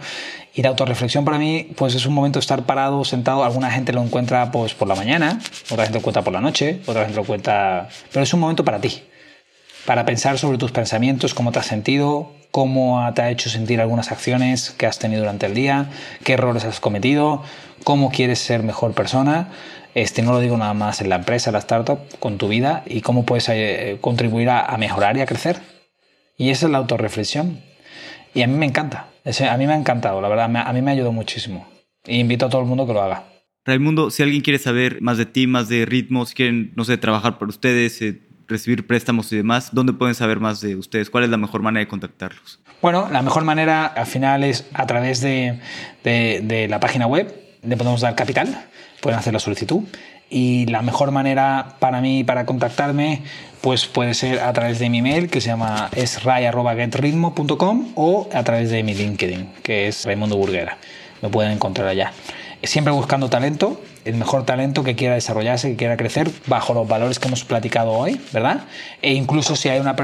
Y la autorreflexión para mí, pues es un momento de estar parado, sentado. Alguna gente lo encuentra pues por la mañana, otra gente lo encuentra por la noche, otra gente lo encuentra... Pero es un momento para ti, para pensar sobre tus pensamientos, cómo te has sentido, cómo te ha hecho sentir algunas acciones que has tenido durante el día, qué errores has cometido, cómo quieres ser mejor persona. Este, no lo digo nada más en la empresa, la startup, con tu vida y cómo puedes eh, contribuir a, mejorar y a crecer. Y esa es la autorreflexión. Y a mí me encanta. A mí me ha encantado, la verdad. A mí me ayudado muchísimo. Y invito a todo el mundo que lo haga. Raimundo, si alguien quiere saber más de ti, más de ritmo, si quieren, no sé, trabajar por ustedes, eh, recibir préstamos y demás, ¿dónde pueden saber más de ustedes? ¿Cuál es la mejor manera de contactarlos? Bueno, la mejor manera al final es a través de, de la página web, le podemos dar capital, pueden hacer la solicitud y la mejor manera para mí para contactarme pues puede ser a través de mi email que se llama esray.getritmo.com o a través de mi LinkedIn que es Raimundo Burguera. Me pueden encontrar allá siempre buscando talento, el mejor talento que quiera desarrollarse, que quiera crecer bajo los valores que hemos platicado hoy, ¿verdad? E incluso si hay una,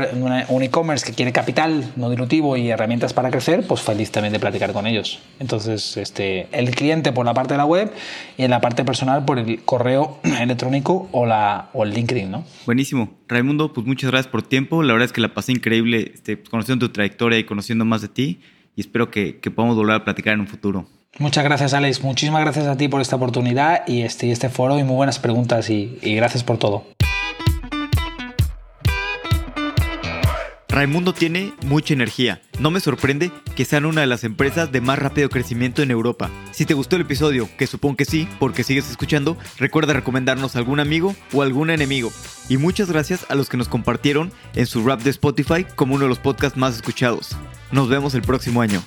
un e-commerce que quiere capital no dilutivo y herramientas para crecer, pues feliz también de platicar con ellos. Entonces, este, el cliente por la parte de la web y en la parte personal por el correo electrónico o, la, o el LinkedIn, ¿no? Buenísimo. Raimundo, pues muchas gracias por tiempo. La verdad es que la pasé increíble este, conociendo tu trayectoria y conociendo más de ti y espero que, que podamos volver a platicar en un futuro. Muchas gracias, Alex. Muchísimas gracias a ti por esta oportunidad y este, este foro y muy buenas preguntas y, y gracias por todo. Raimundo tiene mucha energía. No me sorprende que sean una de las empresas de más rápido crecimiento en Europa. Si te gustó el episodio, que supongo que sí, porque sigues escuchando, recuerda recomendarnos a algún amigo o algún enemigo. Y muchas gracias a los que nos compartieron en su rap de Spotify como uno de los podcasts más escuchados. Nos vemos el próximo año.